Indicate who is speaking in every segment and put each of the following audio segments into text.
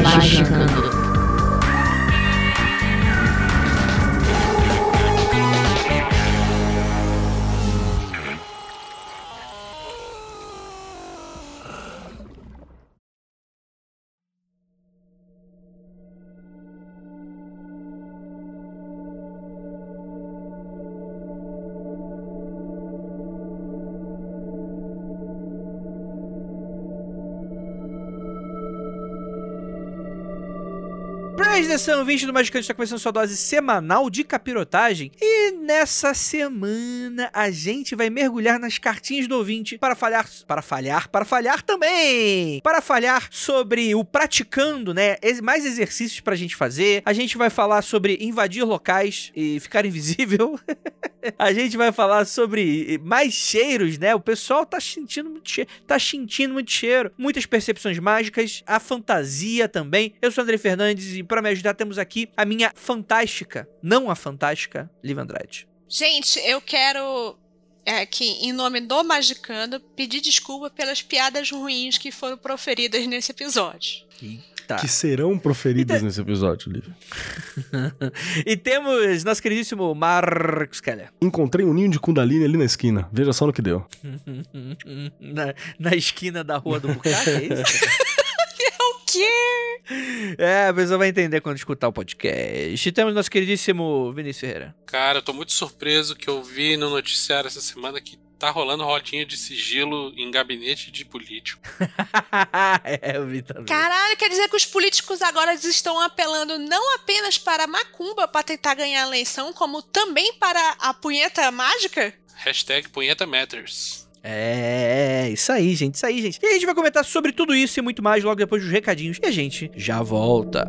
Speaker 1: Magicando.
Speaker 2: Edição 20 do Magicante está começando sua dose semanal de capirotagem. E nessa semana a gente vai mergulhar nas cartinhas do ouvinte para falhar. Para falhar, para falhar também! Para falhar sobre o praticando, né? Mais exercícios pra gente fazer. A gente vai falar sobre invadir locais e ficar invisível. a gente vai falar sobre mais cheiros, né? O pessoal tá sentindo muito cheiro, tá sentindo muito cheiro, muitas percepções mágicas, a fantasia também. Eu sou André Fernandes e para me ajudar temos aqui a minha fantástica, não a fantástica, Liv Andrade.
Speaker 3: Gente, eu quero é, que, em nome do Magicando, pedir desculpa pelas piadas ruins que foram proferidas nesse episódio.
Speaker 4: Eita. Que serão proferidas então... nesse episódio, Lívia.
Speaker 2: e temos nosso queridíssimo Marcos Keller.
Speaker 4: Encontrei um ninho de Kundalini ali na esquina. Veja só no que deu.
Speaker 2: na, na esquina da rua do Bucaque, é isso?
Speaker 3: é o quê?
Speaker 2: É, a pessoa vai entender quando escutar o podcast. E temos nosso queridíssimo Vinícius Ferreira.
Speaker 5: Cara, eu tô muito surpreso que eu vi no noticiário essa semana que tá rolando rodinha de sigilo em gabinete de político.
Speaker 2: é, eu vi também.
Speaker 3: Caralho, quer dizer que os políticos agora estão apelando não apenas para a macumba para tentar ganhar a eleição, como também para a punheta mágica?
Speaker 5: Hashtag punheta matters.
Speaker 2: É, isso aí, gente, isso aí, gente. E a gente vai comentar sobre tudo isso e muito mais logo depois dos recadinhos. E a gente já volta.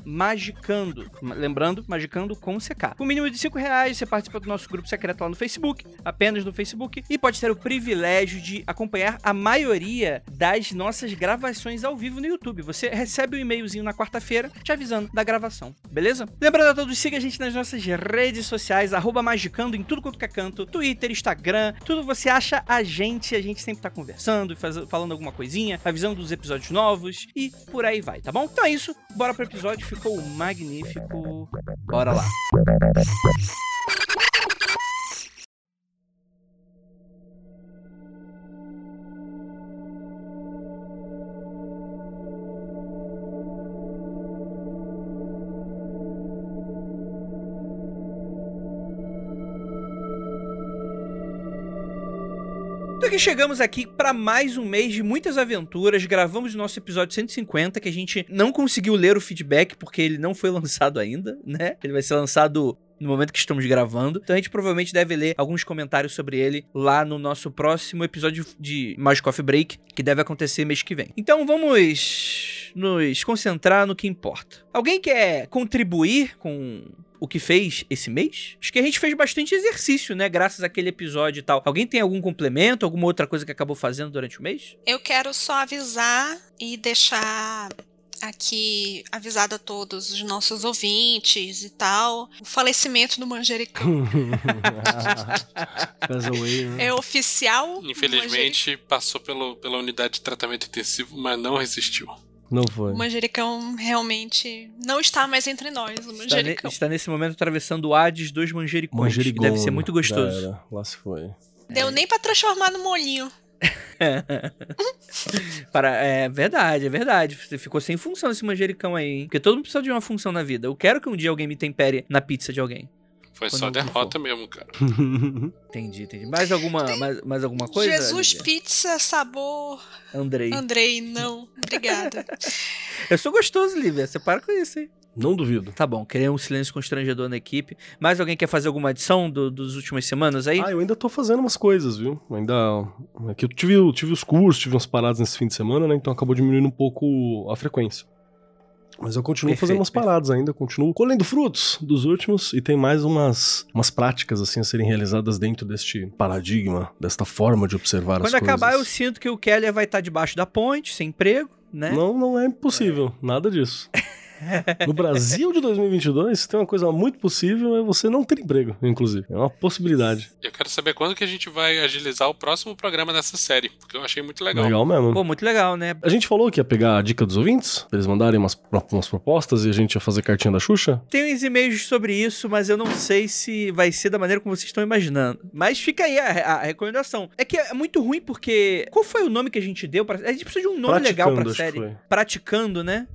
Speaker 2: Magicando. Lembrando, Magicando com CK. Com mínimo de 5 reais, você participa do nosso grupo secreto lá no Facebook, apenas no Facebook, e pode ter o privilégio de acompanhar a maioria das nossas gravações ao vivo no YouTube. Você recebe um e-mailzinho na quarta-feira te avisando da gravação, beleza? Lembrando a todos, siga a gente nas nossas redes sociais, Magicando em tudo quanto que é canto, Twitter, Instagram, tudo você acha a gente, a gente sempre tá conversando, faz, falando alguma coisinha, avisando dos episódios novos e por aí vai, tá bom? Então é isso, bora pro episódio ficou magnífico. Bora lá. Que chegamos aqui para mais um mês de muitas aventuras. Gravamos o nosso episódio 150, que a gente não conseguiu ler o feedback porque ele não foi lançado ainda, né? Ele vai ser lançado no momento que estamos gravando. Então a gente provavelmente deve ler alguns comentários sobre ele lá no nosso próximo episódio de Magic Coffee Break, que deve acontecer mês que vem. Então vamos nos concentrar no que importa. Alguém quer contribuir com o que fez esse mês? Acho que a gente fez bastante exercício, né? Graças àquele episódio e tal. Alguém tem algum complemento, alguma outra coisa que acabou fazendo durante o mês?
Speaker 3: Eu quero só avisar e deixar aqui avisado a todos os nossos ouvintes e tal. O falecimento do manjericão.
Speaker 4: Né?
Speaker 3: é oficial.
Speaker 5: Infelizmente passou pelo, pela unidade de tratamento intensivo, mas não resistiu.
Speaker 4: Não foi.
Speaker 3: O manjericão realmente não está mais entre nós, o
Speaker 2: Está, ne-
Speaker 3: manjericão.
Speaker 2: está nesse momento atravessando o Hades dos manjericões, que deve ser muito gostoso.
Speaker 4: Era. Lá se foi.
Speaker 3: Deu nem pra transformar no molinho.
Speaker 2: Para, é verdade, é verdade. Você ficou sem função esse manjericão aí, hein? Porque todo mundo precisa de uma função na vida. Eu quero que um dia alguém me tempere na pizza de alguém.
Speaker 5: Foi
Speaker 2: Quando
Speaker 5: só derrota mesmo, cara.
Speaker 2: Entendi, entendi. Mais alguma, mais, mais alguma coisa?
Speaker 3: Jesus
Speaker 2: Lívia?
Speaker 3: Pizza, sabor.
Speaker 2: Andrei.
Speaker 3: Andrei, não. Obrigada.
Speaker 2: Eu sou gostoso, Lívia. Você para com isso, hein?
Speaker 4: Não duvido.
Speaker 2: Tá bom, criei um silêncio constrangedor na equipe. Mais alguém quer fazer alguma adição do, dos últimas semanas aí?
Speaker 4: Ah, eu ainda tô fazendo umas coisas, viu? Ainda. É que eu tive, eu tive os cursos, tive umas paradas nesse fim de semana, né? Então acabou diminuindo um pouco a frequência. Mas eu continuo
Speaker 2: Perfeito,
Speaker 4: fazendo umas
Speaker 2: perfeito.
Speaker 4: paradas ainda, continuo colhendo frutos dos últimos e tem mais umas, umas práticas assim a serem realizadas dentro deste paradigma, desta forma de observar as
Speaker 2: Quando
Speaker 4: coisas.
Speaker 2: acabar, eu sinto que o Keller vai estar debaixo da ponte, sem emprego, né?
Speaker 4: Não, não é impossível, nada disso. No Brasil de 2022, tem uma coisa muito possível, é você não ter emprego, inclusive. É uma possibilidade.
Speaker 5: Eu quero saber quando que a gente vai agilizar o próximo programa dessa série, porque eu achei muito legal.
Speaker 4: Legal mesmo.
Speaker 2: Pô, muito legal, né?
Speaker 4: A gente falou que ia pegar a dica dos ouvintes, pra eles mandarem umas, umas propostas e a gente ia fazer cartinha da Xuxa.
Speaker 2: Tem uns e-mails sobre isso, mas eu não sei se vai ser da maneira como vocês estão imaginando. Mas fica aí a, a recomendação. É que é muito ruim porque. Qual foi o nome que a gente deu pra. A gente precisa de um nome legal pra série. Praticando, né?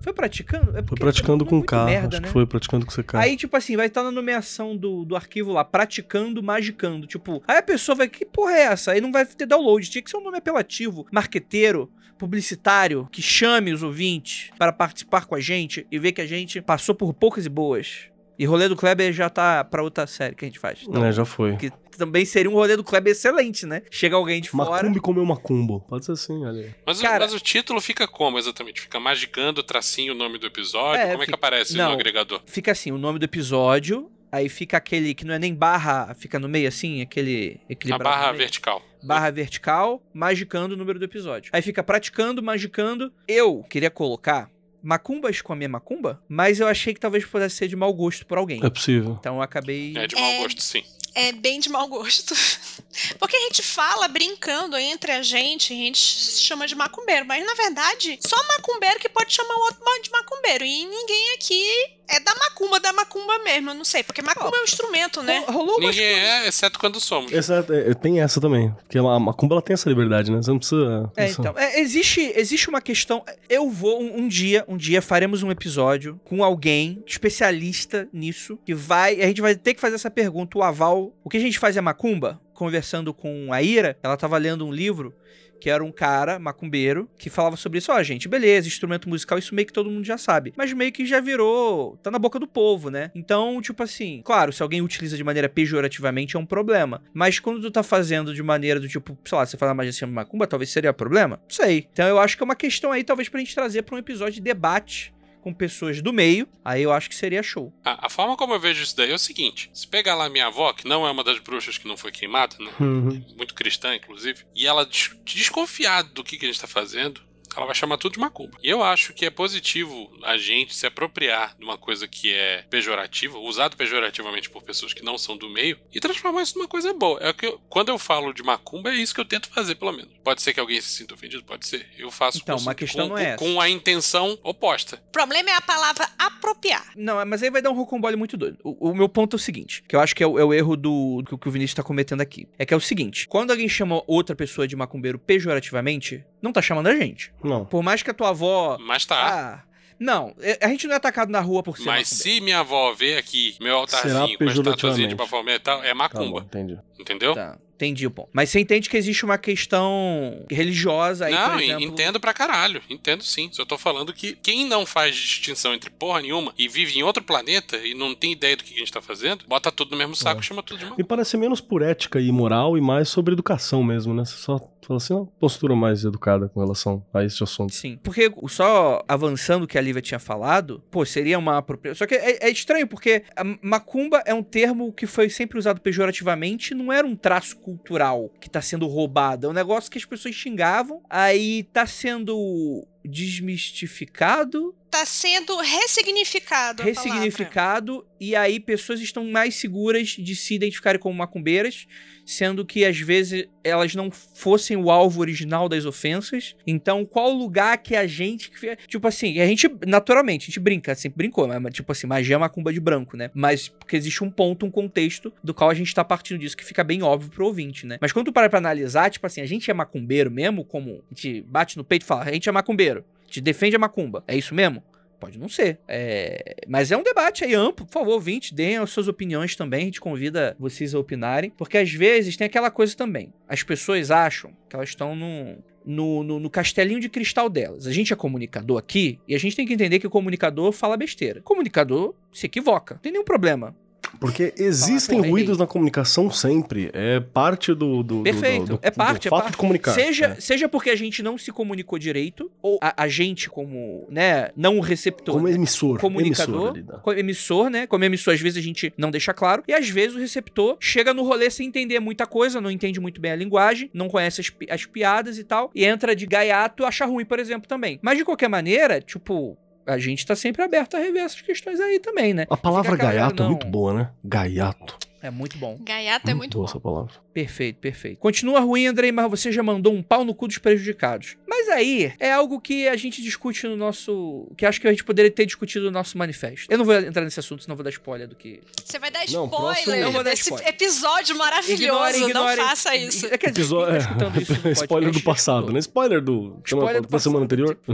Speaker 2: Foi praticando? É
Speaker 4: Foi praticando com K,
Speaker 2: merda,
Speaker 4: acho
Speaker 2: né?
Speaker 4: que foi praticando com CK.
Speaker 2: Aí, tipo assim, vai estar na nomeação do, do arquivo lá, praticando, magicando. Tipo, aí a pessoa vai, que porra é essa? Aí não vai ter download. Tinha que ser um nome apelativo, marqueteiro, publicitário, que chame os ouvintes para participar com a gente e ver que a gente passou por poucas e boas. E rolê do Kleber já tá pra outra série que a gente faz. Então,
Speaker 4: É, já foi.
Speaker 2: Que também seria um rolê do Kleber excelente, né? Chega alguém de fora.
Speaker 4: Macumbi comeu macumbo. Pode ser assim, olha aí.
Speaker 5: Mas, o-
Speaker 2: Cara-
Speaker 5: mas o título fica como exatamente? Fica magicando, tracinho o nome do episódio?
Speaker 2: É,
Speaker 5: como é que aparece
Speaker 2: não.
Speaker 5: no agregador?
Speaker 2: Fica assim, o nome do episódio. Aí fica aquele que não é nem barra, fica no meio assim, aquele
Speaker 5: A
Speaker 2: equilibrado.
Speaker 5: barra
Speaker 2: no meio.
Speaker 5: vertical.
Speaker 2: barra vertical, magicando o número do episódio. Aí fica praticando, magicando. Eu queria colocar macumbas com a minha macumba, mas eu achei que talvez pudesse ser de mau gosto por alguém.
Speaker 4: É possível.
Speaker 2: Então eu acabei.
Speaker 5: É de mau
Speaker 3: É.
Speaker 5: gosto, sim.
Speaker 3: É bem de mau gosto. Porque a gente fala brincando entre a gente, a gente chama de macumbeiro, mas na verdade, só macumbeiro que pode chamar o outro de macumbeiro. E ninguém aqui é da macumba, da macumba mesmo, eu não sei. Porque macumba é um instrumento, né?
Speaker 2: Ro- Rolou umas
Speaker 5: Ninguém é, exceto quando somos.
Speaker 4: Essa, é, tem essa também. Porque a macumba ela tem essa liberdade, né? Você não precisa.
Speaker 2: É, então, é, existe, existe uma questão. Eu vou um, um dia, um dia faremos um episódio com alguém especialista nisso que vai, a gente vai ter que fazer essa pergunta, o aval. O que a gente faz é macumba? Conversando com a Ira, ela tava lendo um livro que era um cara macumbeiro que falava sobre isso, ó, gente, beleza, instrumento musical, isso meio que todo mundo já sabe, mas meio que já virou, tá na boca do povo, né? Então, tipo assim, claro, se alguém utiliza de maneira pejorativamente é um problema, mas quando tu tá fazendo de maneira do tipo, sei lá, você fala assim, macumba, talvez seria problema? Não sei. Então eu acho que é uma questão aí, talvez, pra gente trazer pra um episódio de debate com pessoas do meio, aí eu acho que seria show.
Speaker 5: A, a forma como eu vejo isso daí é o seguinte: se pegar lá minha avó, que não é uma das bruxas que não foi queimada, né?
Speaker 4: Uhum.
Speaker 5: muito cristã, inclusive, e ela des- desconfiada do que, que a gente tá fazendo, ela vai chamar tudo de macumba. E eu acho que é positivo a gente se apropriar de uma coisa que é pejorativa, usado pejorativamente por pessoas que não são do meio, e transformar isso numa coisa boa. É o que eu- quando eu falo de macumba, é isso que eu tento fazer, pelo menos. Pode ser que alguém se sinta ofendido, pode ser. Eu faço
Speaker 2: Então,
Speaker 5: com,
Speaker 2: uma questão
Speaker 5: com,
Speaker 2: não é essa.
Speaker 5: com a intenção oposta.
Speaker 3: O problema é a palavra apropriar.
Speaker 2: Não, mas aí vai dar um rocambole muito doido. O, o meu ponto é o seguinte, que eu acho que é o, é o erro do que, o- que o Vinícius tá cometendo aqui. É que é o seguinte, quando alguém chama outra pessoa de macumbeiro pejorativamente, não tá chamando a gente.
Speaker 4: Não.
Speaker 2: Por mais que a tua avó...
Speaker 5: Mas tá.
Speaker 2: Ah, não, é- a gente não é atacado na rua por ser
Speaker 5: Mas
Speaker 2: macumbeiro.
Speaker 5: se minha avó ver aqui meu altarzinho com a estatuazinha de. Bafomé e tal, é
Speaker 4: Tá bom,
Speaker 5: macumba.
Speaker 4: entendi.
Speaker 5: Entendeu?
Speaker 2: Tá, entendi o ponto. Mas você entende que existe uma questão religiosa aí,
Speaker 5: não,
Speaker 2: exemplo...
Speaker 5: entendo pra caralho. Entendo sim. Só tô falando que quem não faz distinção entre porra nenhuma e vive em outro planeta e não tem ideia do que a gente tá fazendo, bota tudo no mesmo saco
Speaker 4: É.
Speaker 5: e chama tudo de
Speaker 4: Me
Speaker 5: macumba.
Speaker 4: parece menos por ética e moral e mais sobre educação mesmo, né? Você só fala assim, uma postura mais educada com relação a esse assunto.
Speaker 2: Sim, porque só avançando o que a Lívia tinha falado, pô, seria uma apropriação. Só que é, é estranho, porque macumba é um termo que foi sempre usado pejorativamente, não era um traço cultural que tá sendo roubado, é um negócio que as pessoas xingavam, aí tá sendo desmistificado
Speaker 3: Tá sendo ressignificado.
Speaker 2: ressignificado e aí pessoas estão mais seguras de se identificarem como macumbeiras, sendo que às vezes elas não fossem o alvo original das ofensas. Então, qual lugar que a gente tipo assim, a gente naturalmente, a gente brinca, sempre brincou, mas mas, tipo assim, magia é macumba de branco, né? Mas porque existe um ponto, um contexto do qual a gente tá partindo disso que fica bem óbvio pro ouvinte, né? Mas quando tu para pra analisar, tipo assim, a gente é macumbeiro mesmo, como a gente bate no peito e fala, a gente é macumbeiro, gente defende a macumba. É isso mesmo? Pode não ser. É, Mas é um debate aí amplo. Por favor, ouvinte, deem as suas opiniões também. A gente convida vocês a opinarem. Porque às vezes tem aquela coisa também. As pessoas acham que elas estão no, no, no- no castelinho de cristal delas. A gente é comunicador aqui e a gente tem que entender que o comunicador fala besteira. O comunicador se equivoca. Não tem nenhum problema.
Speaker 4: Porque existem ruídos na comunicação sempre. É parte do. do
Speaker 2: Perfeito.
Speaker 4: do- do-
Speaker 2: é parte,
Speaker 4: do
Speaker 2: é
Speaker 4: fato
Speaker 2: parte.
Speaker 4: de comunicar.
Speaker 2: Seja,
Speaker 4: é.
Speaker 2: seja porque a gente não se comunicou direito, ou a, a gente, como, né, não o receptor.
Speaker 4: Como
Speaker 2: né,
Speaker 4: emissor.
Speaker 2: comunicador,
Speaker 4: emissor né?
Speaker 2: co- emissor, né? Como emissor, às vezes a gente não deixa claro. E às vezes o receptor chega no rolê sem entender muita coisa, não entende muito bem a linguagem, não conhece as, as piadas e tal, e entra de gaiato acha ruim, por exemplo, também. Mas de qualquer maneira, tipo, a gente tá sempre aberto a rever essas questões aí também, né?
Speaker 4: A palavra gaiato é muito boa, né? Gaiato.
Speaker 2: É muito bom.
Speaker 3: Gaiato é muito
Speaker 4: boa
Speaker 3: bom.
Speaker 4: essa palavra.
Speaker 2: Perfeito, perfeito. Continua ruim, Andrei, mas você já mandou um pau no cu dos prejudicados. Mas aí é algo que a gente discute no nosso. que acho que a gente poderia ter discutido no nosso manifesto. Eu não vou entrar nesse assunto, senão vou dar spoiler do que.
Speaker 3: Você vai dar
Speaker 4: Não,
Speaker 3: spoiler
Speaker 4: próximo-
Speaker 2: Não vou dar spoiler.
Speaker 3: episódio maravilhoso.
Speaker 2: Ignorem,
Speaker 3: Não faça isso.
Speaker 2: É, quer dizer,
Speaker 4: Episódio-
Speaker 2: tá escutando isso no
Speaker 4: Spoiler do passado,
Speaker 2: escutou.
Speaker 4: né? Spoiler do.
Speaker 2: Spoiler
Speaker 4: da semana anterior.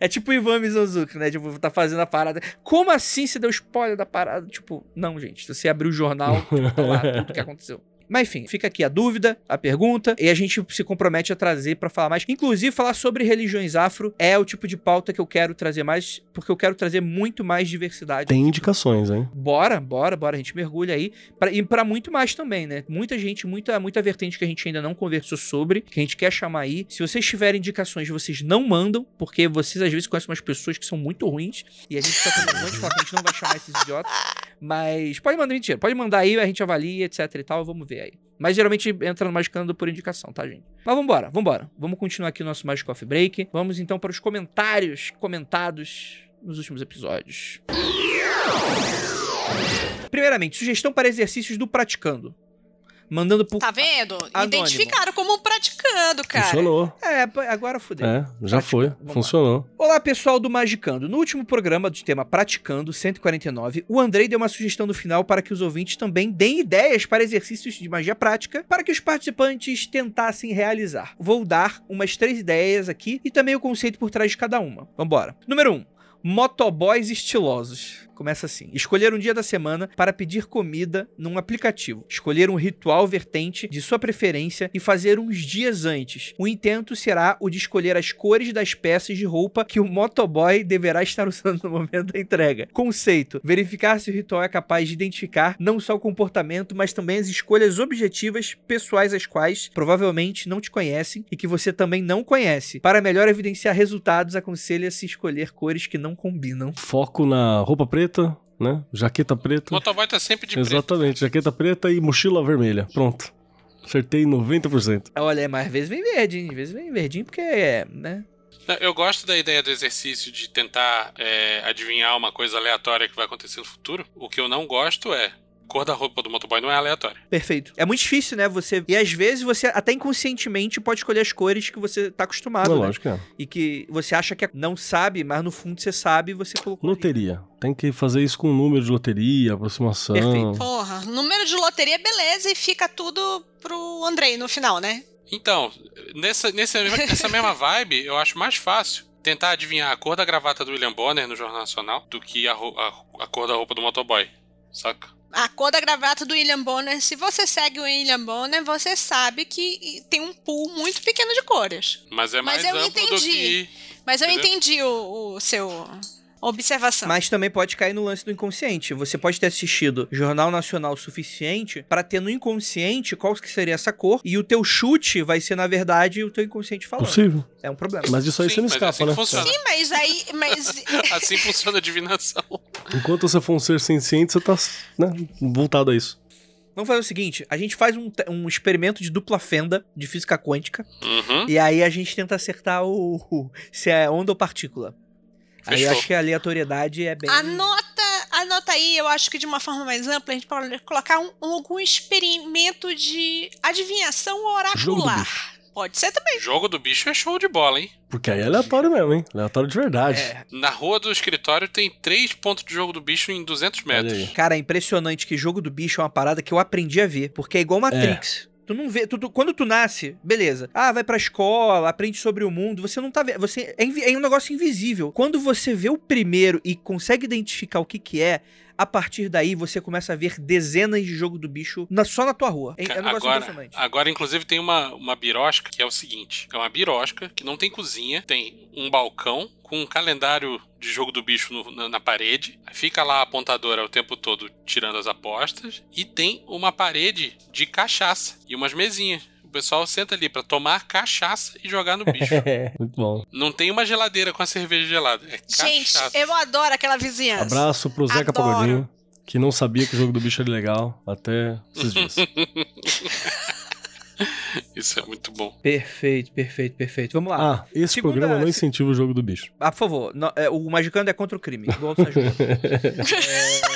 Speaker 2: É tipo o Ivan Mizanzuki, né? Tipo, tá fazendo a parada. Como assim você deu spoiler da parada? Tipo, não, gente. Se você abrir o jornal, tá lá tudo que aconteceu. Mas enfim, fica aqui a dúvida, a pergunta, e a gente se compromete a trazer pra falar mais. Inclusive, falar sobre religiões afro é o tipo de pauta que eu quero trazer mais, porque eu quero trazer muito mais diversidade.
Speaker 4: Tem indicações, hein?
Speaker 2: Bora, bora, bora, a gente mergulha aí. Pra, e pra muito mais também, né? Muita gente, muita, muita vertente que a gente ainda não conversou sobre, que a gente quer chamar aí. Se vocês tiverem indicações, vocês não mandam, porque vocês às vezes conhecem umas pessoas que são muito ruins, e a gente tá com vergonha de falar que a gente não vai chamar esses idiotas. Mas pode mandar, mentira, pode mandar aí, a gente avalia, etc e tal, vamos ver aí. Mas geralmente entra no Magicando por indicação, tá, gente? Mas vambora, vambora. Vamos continuar aqui o nosso Magic Coffee Break. Vamos então para os comentários comentados nos últimos episódios. Primeiramente, sugestão para exercícios do praticando. Mandando por.
Speaker 3: Tá vendo?
Speaker 2: Anônimo.
Speaker 3: Identificaram como um praticando, cara.
Speaker 4: Funcionou.
Speaker 2: É, agora fudeu.
Speaker 4: É, já
Speaker 2: Praticando.
Speaker 4: foi.
Speaker 2: Vamos lá.
Speaker 4: Funcionou.
Speaker 2: Olá, pessoal do Magicando. No último programa de tema Praticando 149, o Andrei deu uma sugestão no final para que os ouvintes também deem ideias para exercícios de magia prática para que os participantes tentassem realizar. Vou dar umas três ideias aqui e também o conceito por trás de cada uma. Vambora. Número 1. Um, motoboys estilosos. Começa assim: escolher um dia da semana para pedir comida num aplicativo. Escolher um ritual vertente de sua preferência e fazer uns dias antes. O intento será o de escolher as cores das peças de roupa que o motoboy deverá estar usando no momento da entrega. Conceito: verificar se o ritual é capaz de identificar não só o comportamento, mas também as escolhas objetivas pessoais as quais provavelmente não te conhecem e que você também não conhece. Para melhor evidenciar resultados, aconselha-se escolher cores que não combinam.
Speaker 4: Foco na roupa preta, né? Jaqueta preta.
Speaker 5: O motoboy tá sempre de preto.
Speaker 4: Exatamente, jaqueta preta e mochila vermelha. Pronto. Acertei 90%.
Speaker 2: Olha, mas às vezes vem verdinho, às vezes vem verdinho porque é, né?
Speaker 5: Eu gosto da ideia do exercício de tentar é, adivinhar uma coisa aleatória que vai acontecer no futuro. O que eu não gosto é. Cor da roupa do motoboy não é aleatória.
Speaker 2: Perfeito. É muito difícil, né? Você. E às vezes você até inconscientemente pode escolher as cores que você tá acostumado.
Speaker 4: Não,
Speaker 2: né?
Speaker 4: lógico que é.
Speaker 2: E que você acha que é, não sabe, mas no fundo você sabe e você colocou. ali.
Speaker 4: Loteria. Tem que fazer isso com número de loteria, aproximação.
Speaker 2: Perfeito.
Speaker 3: Porra, número de loteria, beleza, e fica tudo pro Andrei no final, né?
Speaker 5: Então, nessa, nessa, nessa mesma vibe, eu acho mais fácil tentar adivinhar a cor da gravata do William Bonner no Jornal Nacional do que a, a- a cor da roupa do motoboy. Saca?
Speaker 3: A cor da gravata do William Bonner, se você segue o William Bonner, você sabe que tem um pool muito pequeno de cores.
Speaker 5: Mas é
Speaker 3: Mas
Speaker 5: mais
Speaker 3: eu
Speaker 5: amplo do
Speaker 3: entendi.
Speaker 5: que.
Speaker 3: Mas eu
Speaker 5: Entendeu?
Speaker 3: entendi o, o seu observação.
Speaker 2: Mas também pode cair no lance do inconsciente. Você pode ter assistido Jornal Nacional o suficiente pra ter no inconsciente qual que seria essa cor e o teu chute vai ser na verdade o teu inconsciente falando.
Speaker 4: Possível.
Speaker 2: É um problema.
Speaker 4: Mas disso aí
Speaker 5: Sim,
Speaker 4: você não
Speaker 5: é
Speaker 4: escapa,
Speaker 5: assim
Speaker 4: né?
Speaker 5: funciona.
Speaker 3: Sim, mas aí. Mas,
Speaker 5: Assim funciona a divinação.
Speaker 4: Enquanto você for um ser senciente, você tá né, voltado a isso.
Speaker 2: Vamos fazer o seguinte: a gente faz um, um experimento de dupla fenda de física quântica
Speaker 5: Uhum.
Speaker 2: e aí a gente tenta acertar o, o- se é onda ou partícula. Aí eu
Speaker 5: Fechou.
Speaker 2: acho que a aleatoriedade é bem.
Speaker 3: Anota, anota aí, eu acho que de uma forma mais ampla, a gente pode colocar um- algum experimento de adivinhação
Speaker 4: Jogo do
Speaker 3: oracular. Pode ser também.
Speaker 5: Jogo do bicho é show de bola, hein?
Speaker 4: Porque aí é aleatório mesmo, hein? Aleatório de verdade.
Speaker 2: É.
Speaker 5: Na rua do escritório tem três pontos de jogo do bicho em 200
Speaker 4: Olha
Speaker 5: metros.
Speaker 4: aí.
Speaker 2: Cara, é impressionante que jogo do bicho é uma parada que eu aprendi a ver. Porque é igual Matrix. Tu não vê. tu- tu- quando tu nasce, beleza. Ah, vai pra escola, aprende sobre o mundo. Você não tá vendo. Você, é, é um negócio invisível. Quando você vê o primeiro e consegue identificar o que que é. A partir daí você começa a ver dezenas de jogo do bicho na- só na tua rua. É, é um negócio
Speaker 5: Agora,
Speaker 2: impressionante.
Speaker 5: agora, inclusive, tem uma, uma birosca que é o seguinte: é uma birosca que não tem cozinha, tem um balcão com um calendário de jogo do bicho no- na, na parede. Fica lá a apontadora o tempo todo tirando as apostas. E tem uma parede de cachaça e umas mesinhas. O pessoal senta ali pra tomar cachaça e jogar no bicho.
Speaker 4: Muito bom.
Speaker 5: não tem uma geladeira com a cerveja gelada. É
Speaker 3: Gente,
Speaker 5: cachaça.
Speaker 3: eu adoro aquela vizinhança.
Speaker 4: Abraço pro Zeca
Speaker 3: Adoro.
Speaker 4: Pagodinho, que não sabia que o jogo do bicho era legal até esses dias.
Speaker 5: Isso é muito bom.
Speaker 2: Perfeito, perfeito, perfeito. Vamos lá.
Speaker 4: Ah, esse
Speaker 2: Segunda-
Speaker 4: programa não incentiva o jogo do bicho.
Speaker 2: Ah, por favor, não- é, o Magicando é contra o crime. Igual o. É,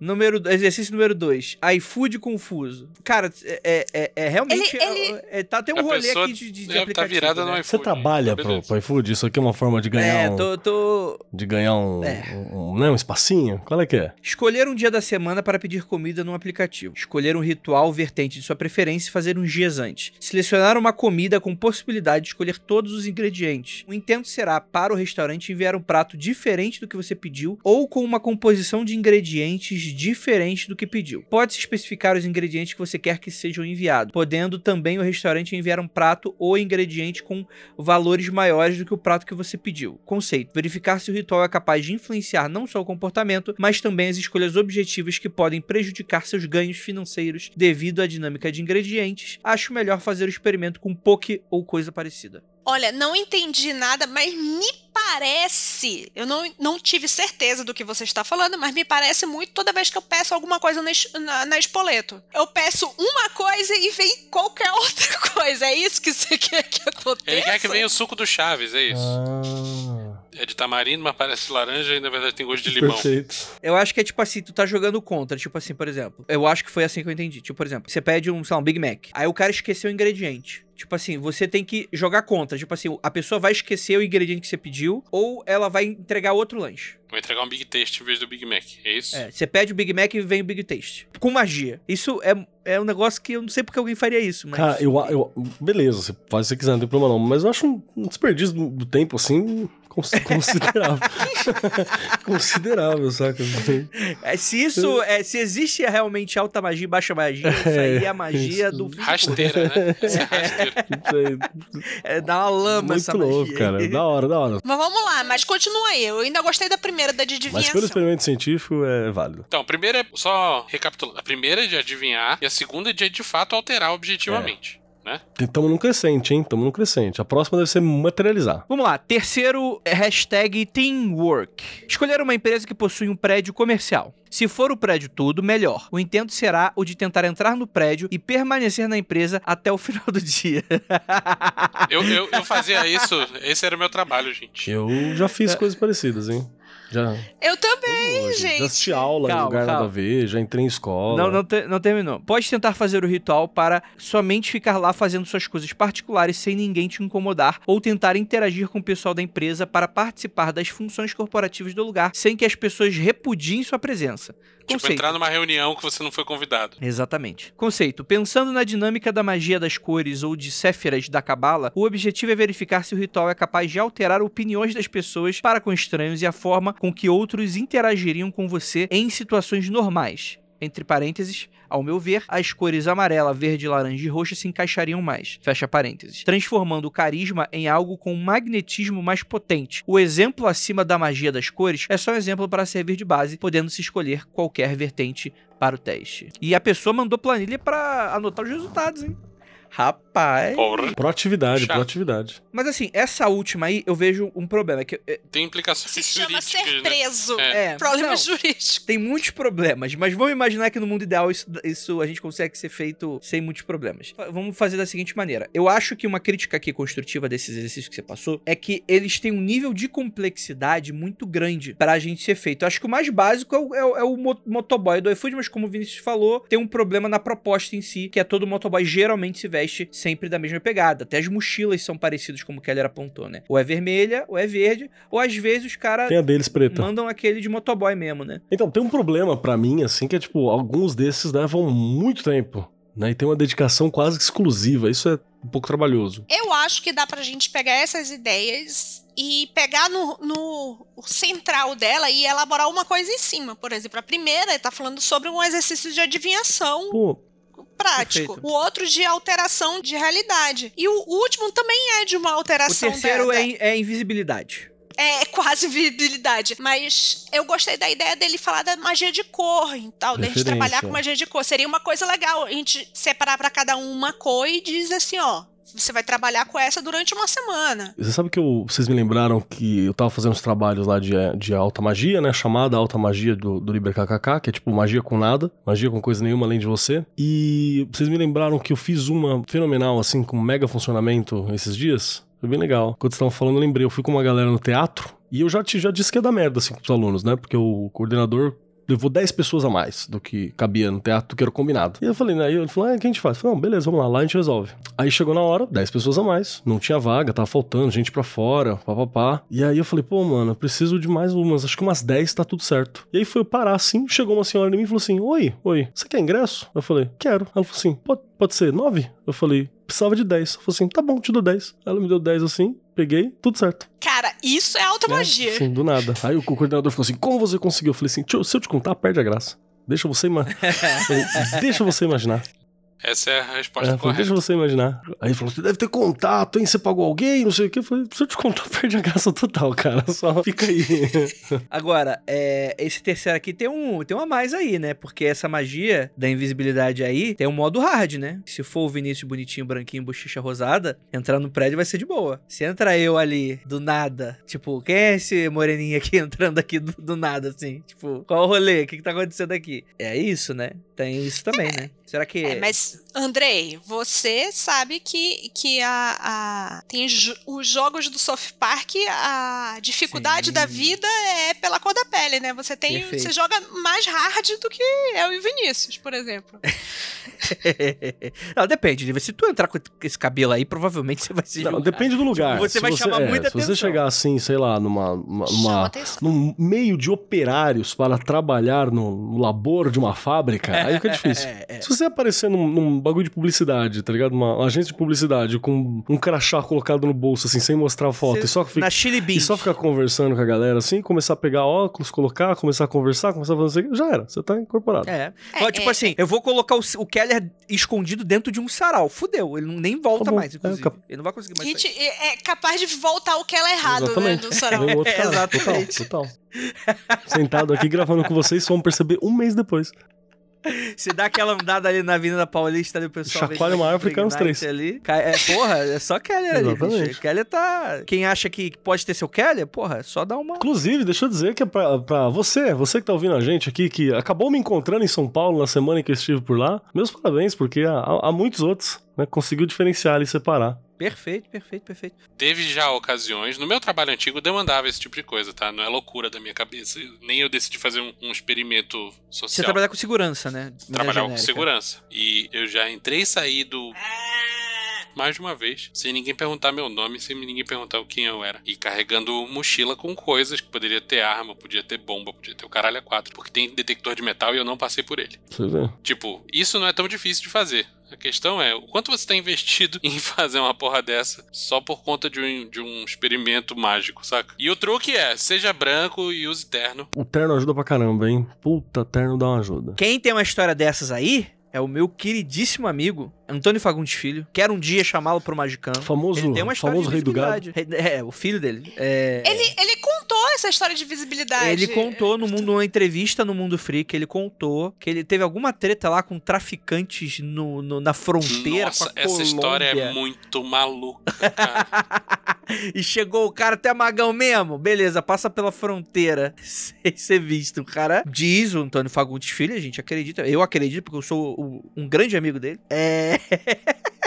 Speaker 2: Número, exercício número 2. iFood confuso. Cara, é, é, é realmente.
Speaker 3: Ele- ele-
Speaker 2: é- é- tá, tem um
Speaker 5: A
Speaker 2: rolê aqui de, de, de
Speaker 5: tá
Speaker 2: aplicativo.
Speaker 5: virada no
Speaker 2: né?
Speaker 5: iFood.
Speaker 4: Você trabalha
Speaker 5: tá
Speaker 4: pro, pro iFood? Isso aqui é uma forma de ganhar
Speaker 2: É,
Speaker 4: um,
Speaker 2: tô, tô.
Speaker 4: de ganhar um,
Speaker 2: É.
Speaker 4: um, um, né, um espacinho? Qual é que é?
Speaker 2: Escolher um dia da semana para pedir comida num aplicativo. Escolher um ritual vertente de sua preferência e fazer uns dias antes. Selecionar uma comida com possibilidade de escolher todos os ingredientes. O intento será para o restaurante enviar um prato diferente do que você pediu ou com uma composição de ingredientes diferente do que pediu. Pode-se especificar os ingredientes que você quer que sejam enviados, podendo também o restaurante enviar um prato ou ingrediente com valores maiores do que o prato que você pediu. Conceito: verificar se o ritual é capaz de influenciar não só o comportamento, mas também as escolhas objetivas que podem prejudicar seus ganhos financeiros devido à dinâmica de ingredientes. Acho melhor fazer o experimento com poke ou coisa parecida.
Speaker 3: Olha, não entendi nada, mas me parece. Eu não, não tive certeza do que você está falando, mas me parece muito toda vez que eu peço alguma coisa na, na, na Espoleto. Eu peço uma coisa e vem qualquer outra coisa. É isso que você quer que aconteça?
Speaker 5: Ele quer que venha o suco do Chaves, é isso.
Speaker 4: Ah,
Speaker 5: É de tamarindo, mas parece laranja e na verdade tem gosto de limão.
Speaker 4: perfeito.
Speaker 2: Eu acho que é tipo assim, tu tá jogando contra. Tipo assim, por exemplo. Eu acho que foi assim que eu entendi. Tipo, por exemplo, você pede um, sei lá, um Big Mac. Aí o cara esqueceu o ingrediente. Tipo assim, você tem que jogar contra. Tipo assim, a pessoa vai esquecer o ingrediente que você pediu ou ela vai entregar outro lanche.
Speaker 5: Vou entregar um Big Taste em vez do Big Mac, é isso?
Speaker 2: É, você pede o Big Mac e vem o Big Taste. Com magia. Isso é, é um negócio que eu não sei porque alguém faria isso, mas.
Speaker 4: Cara, eu, eu. Beleza, você faz o que você quiser, não tem problema não. Mas eu acho um, um desperdício do, do tempo, assim, cons- considerável. considerável, saca?
Speaker 2: É, se isso. É, se existe realmente alta magia e baixa magia, isso aí é a magia do.
Speaker 5: Rasteira, né? Essa é rasteira.
Speaker 2: É dar uma lama essa
Speaker 4: Muito louco,
Speaker 2: magia.
Speaker 4: cara. Da hora, da hora.
Speaker 3: Mas vamos lá, mas continua aí. Eu ainda gostei da primeira, da de
Speaker 4: Mas
Speaker 3: adivinhação.
Speaker 4: pelo experimento científico é válido.
Speaker 5: Então, a primeira é só recapitulando. A primeira é de adivinhar e a segunda é de de fato alterar objetivamente. Né?
Speaker 4: Tamo num crescente, hein? Tamo num crescente. A próxima deve ser materializar.
Speaker 2: Vamos lá, terceiro é hashtag Teamwork. Escolher uma empresa que possui um prédio comercial. Se for o prédio todo, melhor. O intento será o de tentar entrar no prédio e permanecer na empresa até o final do dia.
Speaker 5: Eu, eu, eu fazia isso, esse era o meu trabalho, gente.
Speaker 4: Eu já fiz coisas parecidas, hein? Já.
Speaker 3: Eu também, gente.
Speaker 4: Já assisti aula
Speaker 2: Calma,
Speaker 4: em lugar nada
Speaker 2: calma.
Speaker 4: a ver, já entrei em escola.
Speaker 2: Não, não, te- não terminou. Pode tentar fazer o ritual para somente ficar lá fazendo suas coisas particulares sem ninguém te incomodar, ou tentar interagir com o pessoal da empresa para participar das funções corporativas do lugar sem que as pessoas repudiem sua presença.
Speaker 5: Tipo,
Speaker 2: Conceito.
Speaker 5: entrar numa reunião que você não foi convidado.
Speaker 2: Exatamente. Conceito: pensando na dinâmica da magia das cores ou de Séfiras da Cabala, o objetivo é verificar se o ritual é capaz de alterar opiniões das pessoas para com estranhos e a forma com que outros interagiriam com você em situações normais. Entre parênteses, ao meu ver, as cores amarela, verde, laranja e roxa se encaixariam mais. Fecha parênteses. Transformando o carisma em algo com um magnetismo mais potente. O exemplo acima da magia das cores é só um exemplo para servir de base, podendo-se escolher qualquer vertente para o teste. E a pessoa mandou planilha para anotar os resultados, hein? Rapaz.
Speaker 5: Porra.
Speaker 4: Proatividade,
Speaker 5: Chato.
Speaker 4: proatividade.
Speaker 2: Mas assim, essa última aí eu vejo um problema. Que, é,
Speaker 5: Tem implicações
Speaker 3: Se chama
Speaker 5: jurídicas,
Speaker 3: ser
Speaker 5: né?
Speaker 3: preso.
Speaker 5: É.
Speaker 2: é,
Speaker 3: Problema
Speaker 2: não,
Speaker 3: jurídico.
Speaker 2: tem muitos problemas, mas vamos imaginar que no mundo ideal isso, isso a gente consegue ser feito sem muitos problemas. Vamos fazer da seguinte maneira. Eu acho que uma crítica aqui construtiva desses exercícios que você passou é que eles têm um nível de complexidade muito grande pra gente ser feito. Eu acho que o mais básico é o, é é o mo- motoboy do iFood, mas como o Vinícius falou, tem um problema na proposta em si, que é todo motoboy geralmente se veste sempre da mesma pegada. Até as mochilas são parecidas, como o Keller apontou, né? Ou é vermelha, ou é verde, ou às vezes os caras
Speaker 4: Tem a deles preta.
Speaker 2: mandam aquele de motoboy mesmo, né?
Speaker 4: Então, tem um problema pra mim, assim, que é tipo, alguns desses levam muito tempo, né? E tem uma dedicação quase que exclusiva. Isso é um pouco trabalhoso.
Speaker 3: Eu acho que dá pra gente pegar essas ideias e pegar no, no central dela e elaborar uma coisa em cima. Por exemplo, a primeira tá falando sobre um exercício de adivinhação
Speaker 4: Pô,
Speaker 3: prático.
Speaker 2: Perfeito.
Speaker 3: O outro de alteração de realidade. E o último também é de uma
Speaker 2: O
Speaker 3: alteração
Speaker 2: terceiro
Speaker 3: da- da-
Speaker 2: é, é invisibilidade.
Speaker 3: é quase visibilidade. Mas eu gostei da ideia dele falar da magia de cor e tal, da gente trabalhar com magia de cor. Seria uma coisa legal a gente separar pra cada um uma cor e dizer assim, ó, você vai trabalhar com essa durante uma semana.
Speaker 4: Você sabe que eu- vocês me lembraram que eu tava fazendo os trabalhos lá de, de alta magia, né? Chamada alta magia do, do Liber KKK, que é tipo magia com nada, magia com coisa nenhuma além de você. E vocês me lembraram que eu fiz uma fenomenal, assim, com mega funcionamento esses dias? Foi bem legal. Quando estavam falando, eu lembrei, eu fui com uma galera no teatro e eu já, te- já disse que ia dar merda, assim, pros alunos, né? Porque o coordenador levou 10 pessoas a mais do que cabia no teatro, do que era combinado. E eu falei, né? Aí ele falou, ah, o que a gente faz? Eu falei, não, beleza, vamos lá, lá a gente resolve. Aí chegou na hora, 10 pessoas a mais, não tinha vaga, tava faltando gente pra fora, papapá. E aí eu falei, pô, mano, eu preciso de mais umas, acho que umas 10 tá tudo certo. E aí foi eu parar assim, chegou uma senhora em mim e falou assim, oi, oi, você quer ingresso? Eu falei, quero. Ela falou assim, pode, pode ser 9? Eu falei, precisava de 10. Ela falou assim, tá bom, te dou 10. Ela me deu 10 assim, peguei, tudo certo.
Speaker 3: Cara, isso é alta magia.
Speaker 4: Sim, do nada. Aí o coordenador falou assim: como você conseguiu? Eu falei assim: "Tio, se eu te contar, perde a graça. Deixa você, ima- Deixa você imaginar.
Speaker 5: Essa é a
Speaker 4: É,
Speaker 5: resposta
Speaker 4: eu falei,
Speaker 5: correta.
Speaker 4: deixa você imaginar. Aí ele falou: você deve ter contato, hein? Você pagou alguém, não sei o quê. Eu falei: se eu te contar, perde a graça total, cara. Só fica aí.
Speaker 2: Agora, é, esse terceiro aqui tem um, tem um a mais aí, né? Porque essa magia da invisibilidade aí tem um modo hard, né? Se for o Vinícius bonitinho, branquinho, bochicha rosada, entrar no prédio vai ser de boa. Se entra eu ali, do nada, tipo, quem é esse moreninho aqui entrando aqui do, do nada, assim? Tipo, qual o rolê? O que, que tá acontecendo aqui? É isso, né? Tem isso também, né? Será que...
Speaker 3: É, mas, Andrei, você sabe que, que a, a- tem jo- os jogos do Soft Park, a dificuldade
Speaker 2: Sim.
Speaker 3: da vida é pela cor da pele, né? Você tem,
Speaker 2: Perfeito.
Speaker 3: você joga mais hard do que eu e o Vinícius, por exemplo.
Speaker 2: Não, depende. Se tu entrar com esse cabelo aí, provavelmente você vai se
Speaker 4: Não,
Speaker 2: julgar.
Speaker 4: depende do lugar.
Speaker 2: Tipo, você
Speaker 4: Se
Speaker 2: vai chamar
Speaker 4: é,
Speaker 2: muita
Speaker 4: Se você
Speaker 2: atenção.
Speaker 4: chegar assim, sei lá, numa. numa- num meio de operários para trabalhar no, no labor de uma fábrica, aí fica difícil.
Speaker 2: É, é.
Speaker 4: Se você aparecer num, num bagulho de publicidade, tá ligado? Uma, uma agência de publicidade com um crachá colocado no bolso, assim, sem mostrar a foto,
Speaker 2: Você-
Speaker 4: e só, fica,
Speaker 2: Na Chili
Speaker 4: e
Speaker 2: Beans.
Speaker 4: só ficar conversando com a galera, assim, começar a pegar óculos, colocar, começar a conversar, começar a fazer isso, já era, você tá incorporado.
Speaker 2: É.
Speaker 3: É,
Speaker 2: Ó, tipo
Speaker 3: é,
Speaker 2: assim, eu vou colocar o, o Keller escondido dentro de um sarau. Fudeu. Ele nem volta
Speaker 4: Tá
Speaker 2: mais, inclusive.
Speaker 4: É, cap-
Speaker 2: Ele não vai conseguir mais.
Speaker 3: Gente,
Speaker 2: sair.
Speaker 3: é é capaz de voltar o que ela é errado, né?
Speaker 4: Exatamente.
Speaker 3: Do sarau.
Speaker 4: Vem outro
Speaker 2: É,
Speaker 4: cara.
Speaker 2: exatamente.
Speaker 4: Total, total. Sentado aqui gravando com vocês, só vão perceber um mês depois.
Speaker 2: Se dá aquela andada ali na Avenida Paulista ali, o pessoal.
Speaker 4: Chacoalha uma árvore cai uns três.
Speaker 2: Ali. É, porra, é só Keller ali, bicho. Keller tá. Quem acha que pode ter seu Keller, porra, é só dá uma.
Speaker 4: Inclusive, deixa eu dizer que é pra, pra você, você que tá ouvindo a gente aqui, que acabou me encontrando em São Paulo na semana em que eu estive por lá, meus parabéns, porque há- há muitos outros, né, conseguiu diferenciar e separar.
Speaker 2: Perfeito, perfeito, perfeito.
Speaker 5: Teve já ocasiões. No meu trabalho antigo eu demandava esse tipo de coisa, tá? Não é loucura da minha cabeça. Nem eu decidi fazer um, um experimento
Speaker 2: Você
Speaker 5: social.
Speaker 2: trabalhar com segurança, né?
Speaker 5: Trabalhava com segurança. E eu já entrei e saí do. Mais de uma vez, sem ninguém perguntar meu nome, sem ninguém perguntar quem eu era. E carregando mochila com coisas que poderia ter arma, podia ter bomba, podia ter o caralho a quatro. Porque tem detector de metal e eu não passei por ele.
Speaker 4: Você vê?
Speaker 5: Tipo, isso não é tão difícil de fazer. A questão é o quanto você está investido em fazer uma porra dessa só por conta de um, de um experimento mágico, saca? E o truque é, seja branco e use terno.
Speaker 4: O terno ajuda pra caramba, hein? Puta, terno dá uma ajuda.
Speaker 2: Quem tem uma história dessas aí é é o meu queridíssimo amigo, Antônio Fagundes Filho. Quero um dia chamá-lo pro Magicano.
Speaker 4: O famoso,
Speaker 2: Ele tem uma história
Speaker 4: famoso
Speaker 2: de
Speaker 4: rei do gado.
Speaker 2: visibilidade. É, o filho dele. É,
Speaker 3: Ele, ele contou essa história de visibilidade.
Speaker 2: Ele contou no mundo, numa entrevista no Mundo Freak, ele contou que ele teve alguma treta lá com traficantes no, no- na fronteira
Speaker 5: Nossa,
Speaker 2: com a
Speaker 5: essa história é muito maluca, cara.
Speaker 2: e chegou o cara até Magão mesmo. Beleza, passa pela fronteira sem ser visto. O cara diz, o Antônio Fagundes Filho, a gente acredita. Eu acredito, porque eu sou o- um grande amigo dele. É.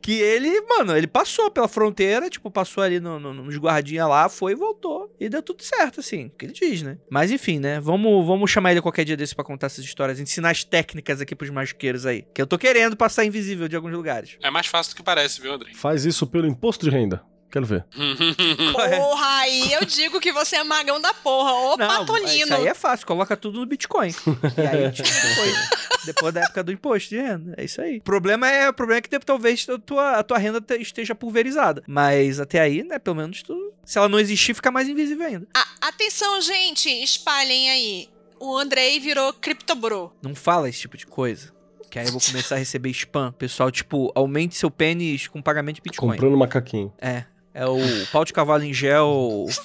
Speaker 2: Que ele, mano, ele passou pela fronteira, tipo, passou ali no, no, nos guardinha lá, foi e voltou. E deu tudo certo, assim, o que ele diz, né? Mas enfim, né? Vamos, vamos chamar ele qualquer dia desse pra contar essas histórias, ensinar as técnicas aqui pros magiqueiros aí. Que eu tô querendo passar invisível de alguns lugares.
Speaker 5: É mais fácil do que parece, viu, Andrei?
Speaker 4: Faz isso pelo imposto de renda. Quero ver.
Speaker 3: Porra, aí eu digo que você é magão da porra. Ô,
Speaker 2: Não,
Speaker 3: patolino.
Speaker 2: isso aí é fácil, coloca tudo no Bitcoin. E aí tira depois. depois da época do imposto de renda. É isso aí. O problema é, o problema é que talvez a tua, a tua renda te- esteja pulverizada. Mas até aí, né, pelo menos tu. Se ela não existir, fica mais invisível ainda.
Speaker 3: A- atenção, gente, espalhem aí. O Andrei virou criptobro.
Speaker 2: Não fala esse tipo de coisa. Que aí eu vou começar a receber spam. Pessoal, tipo, aumente seu pênis com pagamento de Bitcoin.
Speaker 4: Comprando macaquinho.
Speaker 2: É. É o pau de cavalo em gel.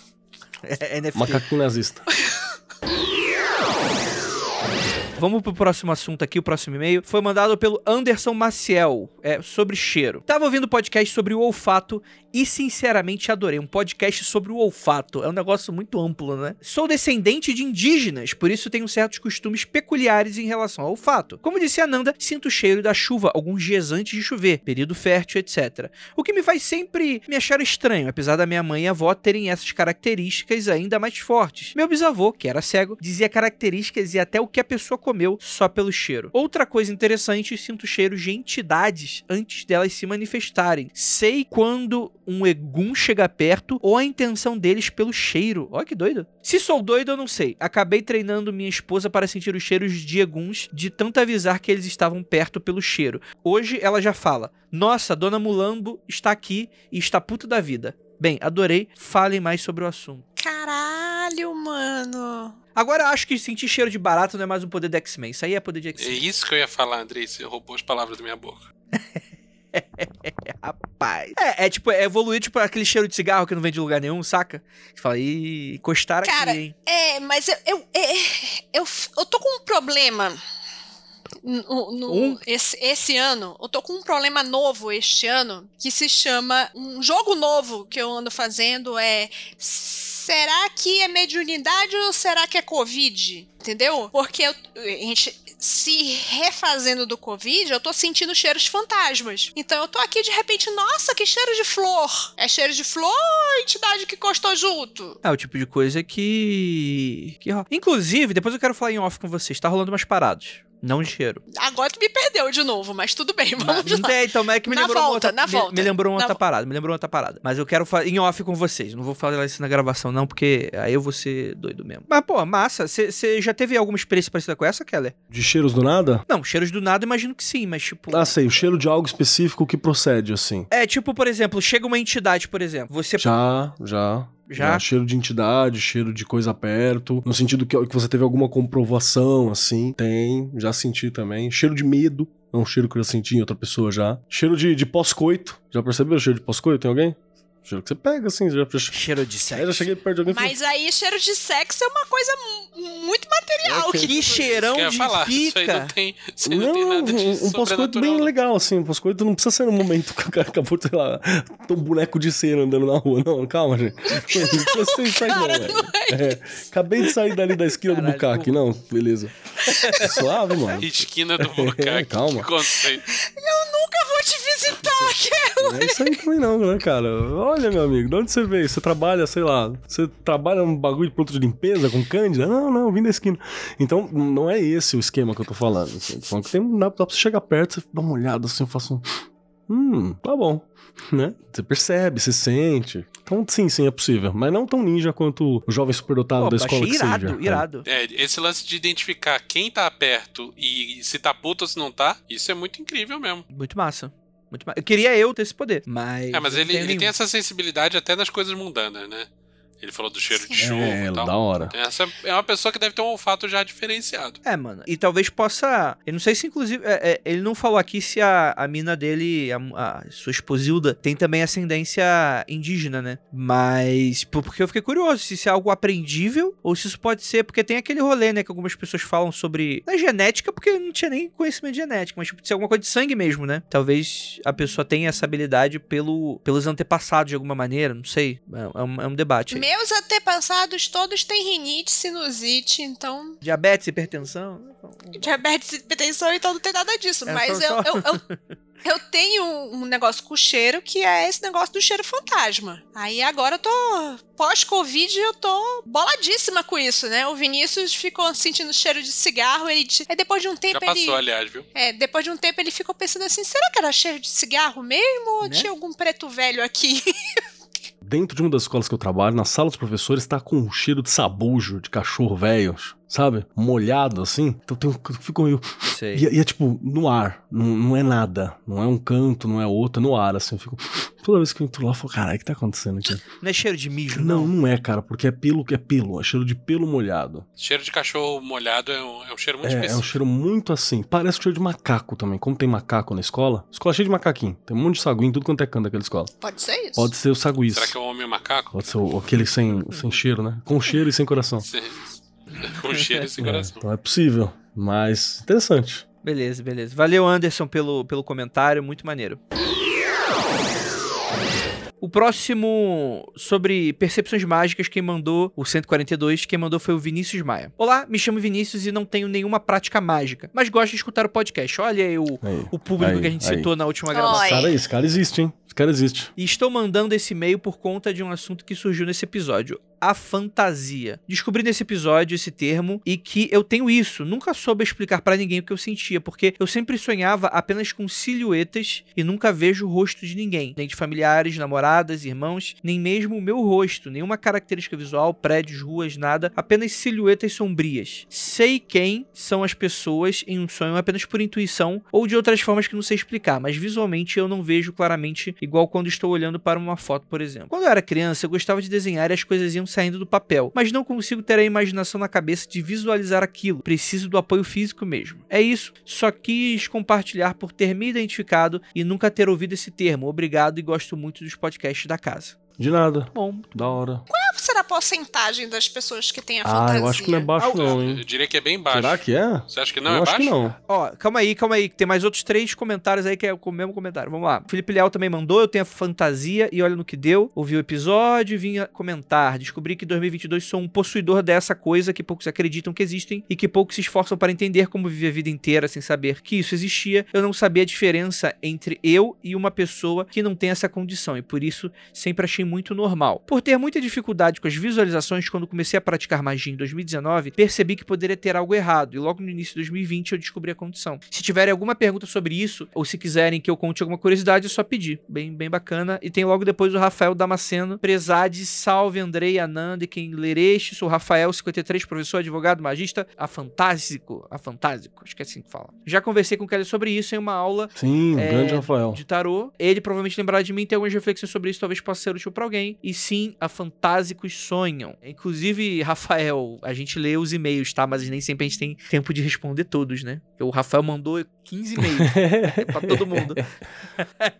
Speaker 2: É NFT.
Speaker 4: Macaquinho nazista.
Speaker 2: Vamos pro próximo assunto aqui, o próximo e-mail. Foi mandado pelo Anderson Maciel, é, sobre cheiro. Tava ouvindo podcast sobre o olfato e sinceramente adorei. Um podcast sobre o olfato. É um negócio muito amplo, né? Sou descendente de indígenas, por isso tenho certos costumes peculiares em relação ao olfato. Como disse a Nanda, sinto o cheiro da chuva alguns dias antes de chover, período fértil, etc. O que me faz sempre me achar estranho, apesar da minha mãe e avó terem essas características ainda mais fortes. Meu bisavô, que era cego, dizia características e até o que a pessoa comeu só pelo cheiro. Outra coisa interessante, sinto cheiros de entidades antes delas se manifestarem. Sei quando um egum chega perto ou a intenção deles pelo cheiro. Olha que doido. Se sou doido, eu não sei. Acabei treinando minha esposa para sentir os cheiros de eguns de tanto avisar que eles estavam perto pelo cheiro. Hoje ela já fala: Nossa, Dona Mulambo está aqui e está puta da vida. Bem, adorei. Falem mais sobre o assunto.
Speaker 3: Caralho, mano.
Speaker 2: Agora acho que sentir cheiro de barato não é mais um poder de X-Men. Isso aí é poder de
Speaker 5: É
Speaker 2: X-Men.
Speaker 5: isso que eu ia falar, Andrei. Você roubou as palavras da minha boca.
Speaker 2: Rapaz. É, é tipo, é evoluir tipo aquele cheiro de cigarro que não vem de lugar nenhum, saca? Você fala, ih, encostaram
Speaker 3: Cara,
Speaker 2: aqui, hein?
Speaker 3: É, mas eu, eu, é, eu, eu tô com um problema. No, no-
Speaker 2: Um?
Speaker 3: esse, esse ano, eu tô com um problema novo este ano que se chama. Um jogo novo que eu ando fazendo é. Será que é mediunidade ou será que é Covid? Entendeu? Porque eu- a gente se refazendo do Covid, eu tô sentindo cheiros de fantasmas. Então eu tô aqui de repente, nossa, que cheiro de flor! É cheiro de flor ou entidade que encostou junto?
Speaker 2: É o tipo de coisa que. que. Inclusive, depois eu quero falar em off com vocês. Tá rolando umas paradas. Não de cheiro.
Speaker 3: Agora tu me perdeu de novo, mas tudo bem, vamos
Speaker 2: Não
Speaker 3: lá.
Speaker 2: tem, então, mas é que me
Speaker 3: Na
Speaker 2: lembrou uma
Speaker 3: volta,
Speaker 2: outra,
Speaker 3: na
Speaker 2: me-
Speaker 3: volta.
Speaker 2: Me, lembrou uma
Speaker 3: Na
Speaker 2: outra
Speaker 3: vo-
Speaker 2: parada, me lembrou uma outra parada. Mas eu quero falar em off com vocês. Não vou falar isso na gravação, não, porque aí eu vou ser doido mesmo. Mas, pô, massa. Você já teve alguma experiência parecida com essa, Keller?
Speaker 4: De cheiros do nada?
Speaker 2: Não, cheiros do nada, imagino que sim, mas tipo.
Speaker 4: Ah, sei. O cheiro de algo específico que procede, assim.
Speaker 2: É, tipo, por exemplo, chega uma entidade, por exemplo. Você.
Speaker 4: Já, já.
Speaker 2: Já?
Speaker 4: Cheiro de entidade, cheiro de coisa perto. No sentido que, que você teve alguma comprovação, assim. Tem, já senti também. Cheiro de medo. É um cheiro que eu senti em outra pessoa já. Cheiro de, de pós-coito. Já percebeu o cheiro de pós-coito? Tem alguém? Cheiro que você pega, assim. Já,
Speaker 2: Cheiro de sexo.
Speaker 4: eu já cheguei perto de alguém falei,
Speaker 3: Mas aí cheiro de sexo é uma coisa mu- muito material.
Speaker 4: Ok.
Speaker 3: que-
Speaker 2: Que cheirão
Speaker 5: que eu
Speaker 2: de
Speaker 5: falar. Isso aí
Speaker 2: pica.
Speaker 5: não tem, isso aí não, tem
Speaker 4: Não,
Speaker 5: nada de
Speaker 4: um, um pós-coito bem
Speaker 5: não.
Speaker 4: legal, assim. Um pós-coito não precisa ser no momento que o cara acabou de, sei lá, um boneco de cera andando na rua. Não, calma, gente. Não precisa ser isso aí, não, velho.
Speaker 3: não é
Speaker 4: É, acabei de sair dali da esquina
Speaker 2: Caralho,
Speaker 4: do bucaque. Não, beleza. É suave, mano.
Speaker 5: Esquina do Bucaque.
Speaker 4: Calma.
Speaker 5: Que conceito.
Speaker 3: Nunca vou te
Speaker 4: Não é isso aí também não, né, cara? Olha, meu amigo, de onde você veio? Você trabalha, sei lá, você trabalha num bagulho de produto de limpeza com cândida? Não, não, vim da esquina. Então, não é esse o esquema que eu tô falando. Assim. Tô falando que tem, dá, dá pra você chegar perto, você dá uma olhada assim, eu faço um... Hum, tá bom. Né? Você percebe, você sente. Então, sim, sim, é possível. Mas não tão ninja quanto o jovem superdotado
Speaker 2: Pô,
Speaker 4: da
Speaker 2: achei
Speaker 4: escola que
Speaker 2: irado,
Speaker 4: seja.
Speaker 2: irado.
Speaker 5: É, esse lance de identificar quem tá perto e se tá puto ou se não tá, isso é muito incrível mesmo.
Speaker 2: Muito massa. Muito massa. Eu queria eu ter esse poder, mas.
Speaker 5: É, mas ele, ele tem essa sensibilidade até nas coisas mundanas, né? Ele falou do cheiro de chuva
Speaker 4: É,
Speaker 5: e tal.
Speaker 4: da hora.
Speaker 5: Essa é uma pessoa que deve ter um olfato já diferenciado.
Speaker 2: É, mano. E talvez possa. Eu não sei se, inclusive. é, é, ele não falou aqui se a, a mina dele, a, a sua esposilda, tem também ascendência indígena, né? Mas. por- Porque eu fiquei curioso se isso é algo aprendível ou se isso pode ser. Porque tem aquele rolê, né? Que algumas pessoas falam sobre. Não é genética, porque eu não tinha nem conhecimento de genética, mas tipo, de ser alguma coisa de sangue mesmo, né? Talvez a pessoa tenha essa habilidade pelo, pelos antepassados de alguma maneira, não sei. É, é um, é um debate aí.
Speaker 3: Meus antepassados todos têm rinite, sinusite, então.
Speaker 2: Diabetes, hipertensão.
Speaker 3: Diabetes e hipertensão, então não tem nada disso.
Speaker 2: É,
Speaker 3: mas
Speaker 2: só-
Speaker 3: eu,
Speaker 2: só-
Speaker 3: eu, eu, eu tenho um negócio com cheiro que é esse negócio do cheiro fantasma. Aí agora eu tô. Pós-Covid, eu tô boladíssima com isso, né? O Vinícius ficou sentindo cheiro de cigarro, ele. Aí depois de um
Speaker 5: Já
Speaker 3: tempo
Speaker 5: passou,
Speaker 3: ele.
Speaker 5: aliás, viu?
Speaker 3: É, depois de um tempo ele ficou pensando assim: será que era cheiro de cigarro mesmo? Ou
Speaker 2: Né?
Speaker 3: tinha algum preto velho aqui?
Speaker 4: Dentro de uma das escolas que eu trabalho, na sala dos professores, tá com um cheiro de sabujo, de cachorro velho, sabe? Molhado assim. Então tem um, fico meio.
Speaker 2: Sei.
Speaker 4: E, e é tipo, no ar. Não, não é nada. Não é um canto, não é outro, é no ar, assim. Eu fico. Toda vez que eu entro lá, eu falo, caralho, o que tá acontecendo aqui?
Speaker 2: Não é cheiro de mijo,
Speaker 4: Não,
Speaker 2: não.
Speaker 4: não é, cara, porque é pelo que é pelo. É cheiro de pelo molhado.
Speaker 5: Cheiro de cachorro molhado é um, é um cheiro muito
Speaker 4: É, é um
Speaker 5: específico.
Speaker 4: cheiro muito assim. Parece cheiro de macaco também. Como tem macaco na escola, escola cheia de macaquinho. Tem um monte de saguinho, tudo quanto é canto daquela escola.
Speaker 3: Pode ser isso.
Speaker 4: Pode ser o saguiço.
Speaker 5: Será que é o homem macaco?
Speaker 4: Pode ser o- aquele sem, sem cheiro, né? Com cheiro e sem coração.
Speaker 5: Sim. Com cheiro e sem
Speaker 4: É,
Speaker 5: coração.
Speaker 4: então é possível. Mas interessante.
Speaker 2: Beleza, beleza. Valeu, Anderson, pelo, pelo comentário. Muito maneiro. O próximo sobre percepções mágicas, quem mandou, o 142, quem mandou foi o Vinícius Maia. Olá, me chamo Vinícius e não tenho nenhuma prática mágica, mas gosto de escutar o podcast. Olha aí o,
Speaker 4: Aí.
Speaker 2: o público
Speaker 4: Aí,
Speaker 2: que a gente
Speaker 4: aí.
Speaker 2: citou na última gravação.
Speaker 4: Esse cara, aí, esse cara existe, hein? Esse cara existe.
Speaker 2: E estou mandando esse e-mail por conta de um assunto que surgiu nesse episódio. A fantasia. Descobri nesse episódio esse termo e que eu tenho isso. Nunca soube explicar pra ninguém o que eu sentia, porque eu sempre sonhava apenas com silhuetas e nunca vejo o rosto de ninguém, nem de familiares, namoradas, irmãos, nem mesmo o meu rosto, nenhuma característica visual, prédios, ruas, nada, apenas silhuetas sombrias. Sei quem são as pessoas em um sonho apenas por intuição ou de outras formas que não sei explicar, mas visualmente eu não vejo claramente igual quando estou olhando para uma foto, por exemplo. Quando eu era criança, eu gostava de desenhar e as coisas iam saindo do papel, mas não consigo ter a imaginação na cabeça de visualizar aquilo. Preciso do apoio físico mesmo. É isso, só quis compartilhar por ter me identificado e nunca ter ouvido esse termo. Obrigado e gosto muito dos podcasts da casa.
Speaker 4: De nada.
Speaker 2: Bom,
Speaker 4: Da hora.
Speaker 3: Qual será a porcentagem das pessoas que têm a
Speaker 4: Ah,
Speaker 3: fantasia?
Speaker 4: eu acho que não é baixo, não,
Speaker 5: Eu
Speaker 4: hein?
Speaker 5: diria que é bem baixo.
Speaker 4: Será que é?
Speaker 5: Você acha que não
Speaker 4: eu
Speaker 5: é
Speaker 4: acho
Speaker 5: baixo?
Speaker 4: que não.
Speaker 2: Ó, calma aí, calma aí, que tem mais outros três comentários aí que é o mesmo comentário. Vamos lá. Felipe Leal também mandou, eu tenho a fantasia e olha no que deu. Ouvi o episódio e vinha comentar. Descobri que em 2022 sou um possuidor dessa coisa que poucos acreditam que existem e que poucos se esforçam para entender como viver a vida inteira sem saber que isso existia. Eu não sabia a diferença entre eu e uma pessoa que não tem essa condição e por isso sempre achei muito normal. Por ter muita dificuldade com as visualizações quando comecei a praticar magia em 2019, percebi que poderia ter algo errado e logo no início de 2020 eu descobri a condição. Se tiverem alguma pergunta sobre isso ou se quiserem que eu conte alguma curiosidade, é só pedir. Bem, bem bacana. E tem logo depois o Rafael Damasceno. Prezade, salve Andrei, Ananda e quem ler este. Sou Rafael, 53, professor, advogado, magista, a fantásico, acho que é assim que fala. Já conversei com o Kelly sobre isso em uma aula
Speaker 4: Sim,
Speaker 2: É,
Speaker 4: grande Rafael.
Speaker 2: de tarô. Ele provavelmente lembrará de mim, tem algumas reflexões sobre isso, talvez possa ser útil pra alguém. E sim, a Fantásicos sonham. Inclusive, Rafael, a gente lê os e-mails, tá? Mas nem sempre a gente tem tempo de responder todos, né? O Rafael mandou 15 e-mails pra todo mundo.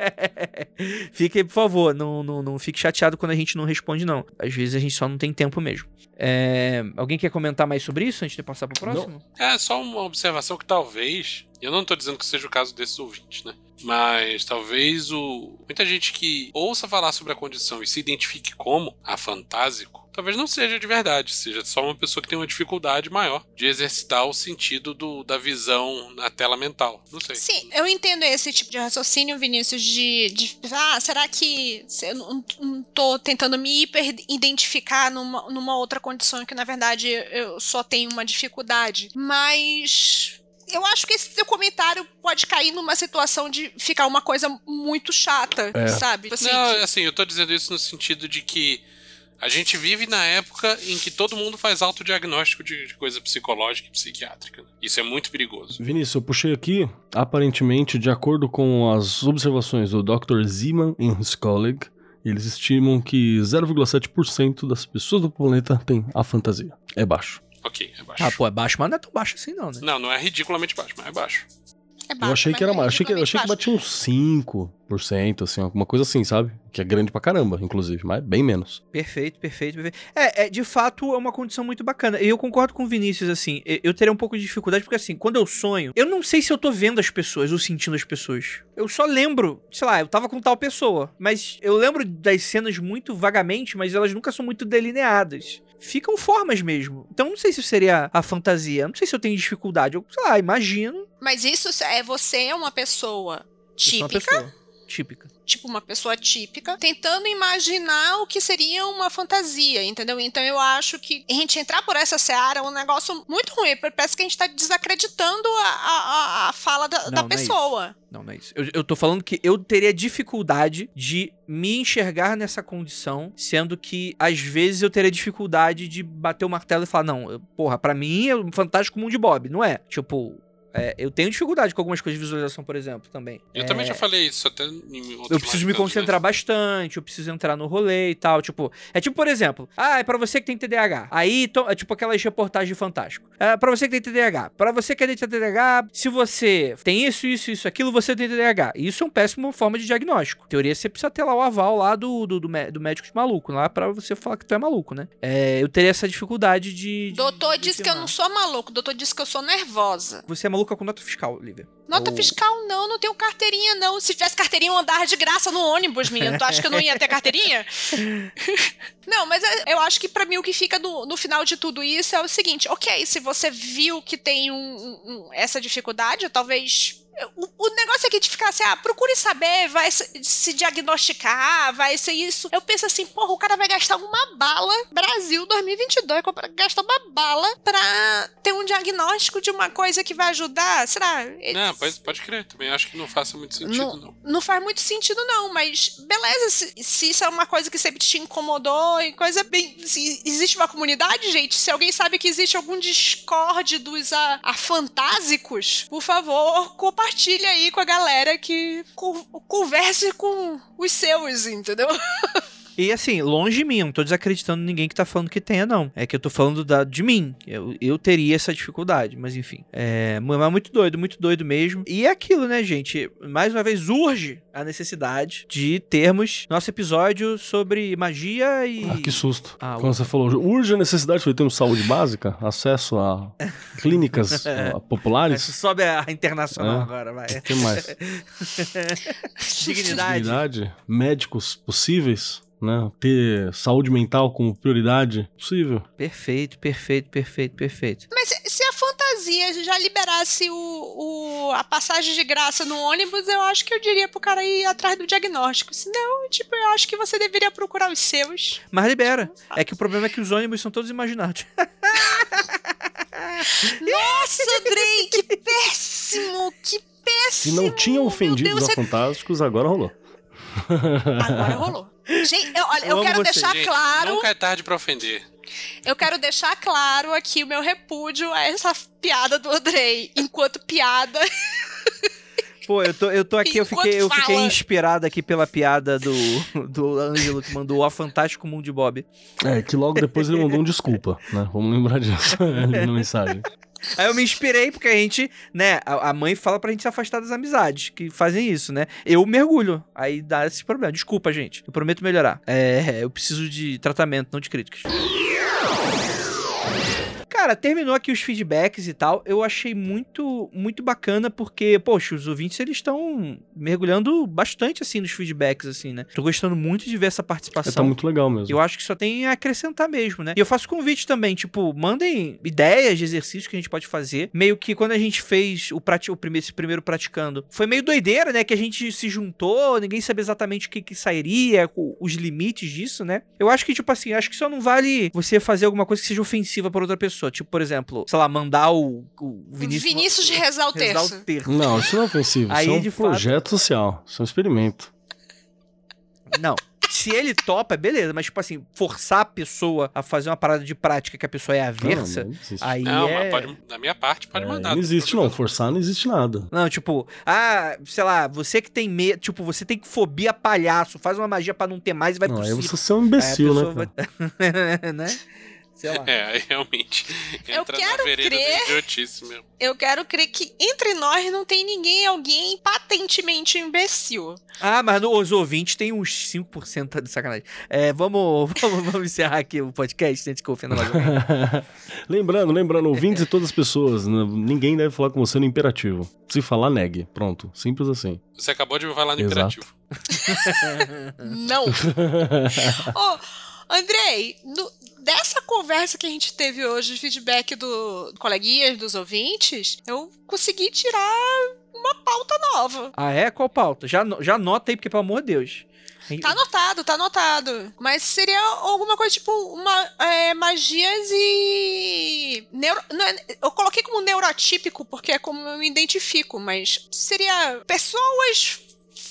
Speaker 2: fique, por favor, não, não, não fique chateado quando a gente não responde, não. Às vezes a gente só não tem tempo mesmo. É, Alguém quer comentar mais sobre isso antes de passar pro próximo?
Speaker 5: É só uma observação que talvez. Eu não tô dizendo que seja o caso desses ouvintes, né? Mas talvez o. Muita gente que ouça falar sobre a condição e se identifique como a fantásico, talvez não seja de verdade, seja só uma pessoa que tem uma dificuldade maior de exercitar o sentido do, da visão na tela mental. Não sei.
Speaker 3: Sim, eu entendo esse tipo de raciocínio, Vinícius, de, de ah, será que se eu não, não tô tentando me hiper-identificar numa, numa outra condição que, na verdade, eu só tenho uma dificuldade. Mas eu acho que esse seu comentário pode cair numa situação de ficar uma coisa muito chata,
Speaker 4: É.
Speaker 3: sabe? Assim,
Speaker 5: Não, assim, eu tô dizendo isso no sentido de que a gente vive na época em que todo mundo faz autodiagnóstico de, de coisa psicológica e psiquiátrica. né? Isso é muito perigoso.
Speaker 4: Vinícius, eu puxei aqui, aparentemente, de acordo com as observações do Dr. Zeman e his colleague, Eles estimam que 0,7% das pessoas do planeta tem a fantasia. É baixo.
Speaker 5: Ok, é baixo.
Speaker 2: Ah, pô, é baixo, mas não é tão baixo assim, não, né?
Speaker 5: Não, não é ridiculamente baixo, mas é baixo.
Speaker 3: É baixo,
Speaker 4: eu achei que era
Speaker 3: é
Speaker 4: mais. Achei que, eu achei que batia uns 5%, assim, alguma coisa assim, sabe? Que é grande pra caramba, inclusive, mas bem menos.
Speaker 2: Perfeito, perfeito, perfeito. É, é, de fato, é uma condição muito bacana. E eu concordo com o Vinícius, assim, eu teria um pouco de dificuldade, porque assim, quando eu sonho, eu não sei se eu tô vendo as pessoas ou sentindo as pessoas. Eu só lembro, sei lá, eu tava com tal pessoa. Mas eu lembro das cenas muito vagamente, mas elas nunca são muito delineadas. Ficam formas mesmo. Então não sei se seria a fantasia. Não sei se eu tenho dificuldade. Eu, sei lá, imagino.
Speaker 3: Mas isso é você é uma pessoa
Speaker 2: uma
Speaker 3: típica,
Speaker 2: típica.
Speaker 3: tipo uma pessoa típica, tentando imaginar o que seria uma fantasia, entendeu? Então eu acho que a gente entrar por essa seara é um negócio muito ruim. Parece que a gente tá desacreditando a, a, a- fala da,
Speaker 2: Não,
Speaker 3: da
Speaker 2: é
Speaker 3: pessoa.
Speaker 2: Não, não é isso. Eu, eu tô falando que eu teria dificuldade de me enxergar nessa condição, sendo que às vezes eu teria dificuldade de bater o martelo e falar, não, eu- porra, pra mim é um fantástico mundo de Bob, não é? Tipo, é, eu tenho dificuldade com algumas coisas de visualização, por exemplo, também.
Speaker 5: Eu
Speaker 2: É,
Speaker 5: também já falei isso até em outros
Speaker 2: eu preciso me concentrar
Speaker 5: mas-
Speaker 2: bastante, eu preciso entrar no rolê e tal. Tipo, é tipo, por exemplo, ah, é pra você que tem TDAH. Aí, to- é tipo aquelas reportagens de Fantástico. É pra você que tem TDAH. Pra você que tem TDAH, se você tem isso, isso, isso, aquilo, você tem TDAH. E Isso é uma péssima forma de diagnóstico. Em teoria, você precisa ter lá o aval lá do, do, do, do médico de maluco, lá pra você falar que tu é maluco, né? É, eu teria essa dificuldade de. de-
Speaker 3: Doutor
Speaker 2: de
Speaker 3: disse que eu não sou maluco, doutor disse que eu sou nervosa.
Speaker 2: Você é maluca com nota fiscal, Lívia.
Speaker 3: Nota
Speaker 2: Ou-
Speaker 3: fiscal não, não tenho carteirinha não. Se tivesse carteirinha eu andava de graça no ônibus, menino. Tu acha que eu não ia ter carteirinha? não, mas é- eu acho que pra mim o que fica no, no final de tudo isso é o seguinte, ok, se você viu que tem um- um- essa dificuldade, talvez... O, o negócio aqui de ficar assim, ah, procure saber, vai se, se diagnosticar, vai ser isso. Eu penso assim, porra, o cara vai gastar uma bala, Brasil 2022, compra- gastar uma bala pra ter um diagnóstico de uma coisa que vai ajudar. Será?
Speaker 5: Não, pode, pode crer. Também acho que não faça muito sentido, não.
Speaker 3: Não faz muito sentido, não, mas beleza, se, se isso é uma coisa que sempre te incomodou e coisa bem. Se existe uma comunidade, gente, se alguém sabe que existe algum Discord dos a, afantásicos, por favor, compartilhe aí com a galera que con- converse com os seus, entendeu?
Speaker 2: E assim, longe de mim, eu não tô desacreditando ninguém que tá falando que tenha, não. É que eu tô falando da, de mim. Eu, eu teria essa dificuldade, mas enfim. É mas muito doido, muito doido mesmo. E é aquilo, né, gente? Mais uma vez, urge a necessidade de termos nosso episódio sobre magia e.
Speaker 4: Ah, que susto.
Speaker 2: Ah,
Speaker 4: Quando você falou, urge a necessidade de termos saúde básica, acesso a clínicas populares.
Speaker 2: Sobe a internacional
Speaker 4: É.
Speaker 2: agora, vai.
Speaker 4: O que mais?
Speaker 2: Dignidade.
Speaker 4: Dignidade, médicos possíveis, né? Ter saúde mental como prioridade possível.
Speaker 2: Perfeito, perfeito, perfeito, perfeito.
Speaker 3: Mas se, se a fantasia já liberasse o, o- a passagem de graça no ônibus, eu acho que eu diria pro cara ir atrás do diagnóstico. Senão, tipo, eu acho que você deveria procurar os seus.
Speaker 2: Mas libera. É que o problema é que os ônibus são todos imaginados.
Speaker 3: Nossa, Drake, que péssimo! Que
Speaker 4: Se
Speaker 3: péssimo!
Speaker 4: não tinham ofendido
Speaker 3: Deus,
Speaker 4: os
Speaker 3: você-
Speaker 4: fantásticos, agora rolou.
Speaker 3: Agora rolou. Gente, eu, olha,
Speaker 2: Eu
Speaker 3: eu, quero deixar
Speaker 5: Gente,
Speaker 3: claro.
Speaker 5: Nunca é tarde pra ofender.
Speaker 3: Eu quero deixar claro aqui o meu repúdio a essa piada do Andrei. Enquanto piada.
Speaker 2: Pô, eu tô, eu tô aqui, eu fiquei, eu fiquei inspirado aqui pela piada do, do Ângelo que mandou o Fantástico Mundo de Bob.
Speaker 4: É, que logo depois ele mandou um desculpa, né? Vamos lembrar disso ali na mensagem.
Speaker 2: Aí eu me inspirei porque a gente, né, a, a mãe fala pra gente se afastar das amizades que fazem isso, né? Eu mergulho, aí dá esse problema. Desculpa, gente, eu prometo melhorar. É, eu preciso de tratamento, não de críticas. Cara, terminou aqui os feedbacks e tal. Eu achei muito, muito bacana porque, poxa, os ouvintes eles estão mergulhando bastante assim nos feedbacks assim, né? Tô gostando muito de ver essa
Speaker 4: É,
Speaker 2: participação.
Speaker 4: tá muito legal mesmo.
Speaker 2: Eu acho que só tem a acrescentar mesmo, né? E eu faço convite também, tipo, mandem ideias de exercícios que a gente pode fazer. Meio que quando a gente fez o, prati o primeiro, esse primeiro praticando, foi meio doideira, né? Que a gente se juntou, ninguém sabia exatamente o que, que sairia, os limites disso, né? Eu acho que, tipo assim, acho que só não vale você fazer alguma coisa que seja ofensiva para outra pessoa. Tipo, por exemplo, sei lá, mandar o, o Vinícius.
Speaker 3: Vinícius de rezar o
Speaker 2: rezar
Speaker 3: terço.
Speaker 2: o terço.
Speaker 4: Não, isso não é ofensivo.
Speaker 2: Aí,
Speaker 4: isso é um
Speaker 2: de fato-
Speaker 4: projeto social. Isso é um experimento.
Speaker 2: Não. se ele topa, beleza, mas tipo assim, forçar a pessoa a fazer uma parada de prática que a pessoa é aversa,
Speaker 4: Não, não existe.
Speaker 2: aí
Speaker 5: Não,
Speaker 2: é...
Speaker 5: mas pode, da minha parte, pode
Speaker 4: É,
Speaker 5: mandar.
Speaker 4: não existe, não. Forçar não existe nada.
Speaker 2: Não, tipo, ah, sei lá, você que tem medo, tipo, você tem fobia a palhaço, faz uma magia pra não ter mais e vai
Speaker 4: Não,
Speaker 2: pro
Speaker 4: aí
Speaker 2: circo.
Speaker 4: você é um imbecil,
Speaker 2: Aí
Speaker 4: né?
Speaker 2: vai- né? Sei lá.
Speaker 5: É, realmente
Speaker 3: Eu
Speaker 5: entra
Speaker 3: quero
Speaker 5: na vereda
Speaker 3: crer.
Speaker 5: da idiotice mesmo.
Speaker 3: Eu quero crer que entre nós não tem ninguém, alguém patentemente imbecil.
Speaker 2: Ah, mas no- os ouvintes tem uns 5% de sacanagem. É, vamos, vamos, vamos encerrar aqui o podcast antes que eu ofenda mais
Speaker 4: lembrando, lembrando, ouvintes e todas as pessoas, n- ninguém deve falar com você no imperativo. Se falar, negue. Pronto. Simples assim.
Speaker 5: Você acabou de me falar no
Speaker 4: Exato.
Speaker 5: imperativo.
Speaker 3: Não. Ô, Andrei, no- dessa conversa que a gente teve hoje, de feedback do coleguinhas, dos ouvintes, eu consegui tirar uma pauta nova.
Speaker 2: ah, é? Qual pauta? Já, já anota aí, porque pelo amor de Deus.
Speaker 3: Tá anotado, tá anotado. Mas seria alguma coisa tipo uma, é, magias e. Neuro, é- eu coloquei como neurotípico porque é como eu me identifico, mas seria pessoas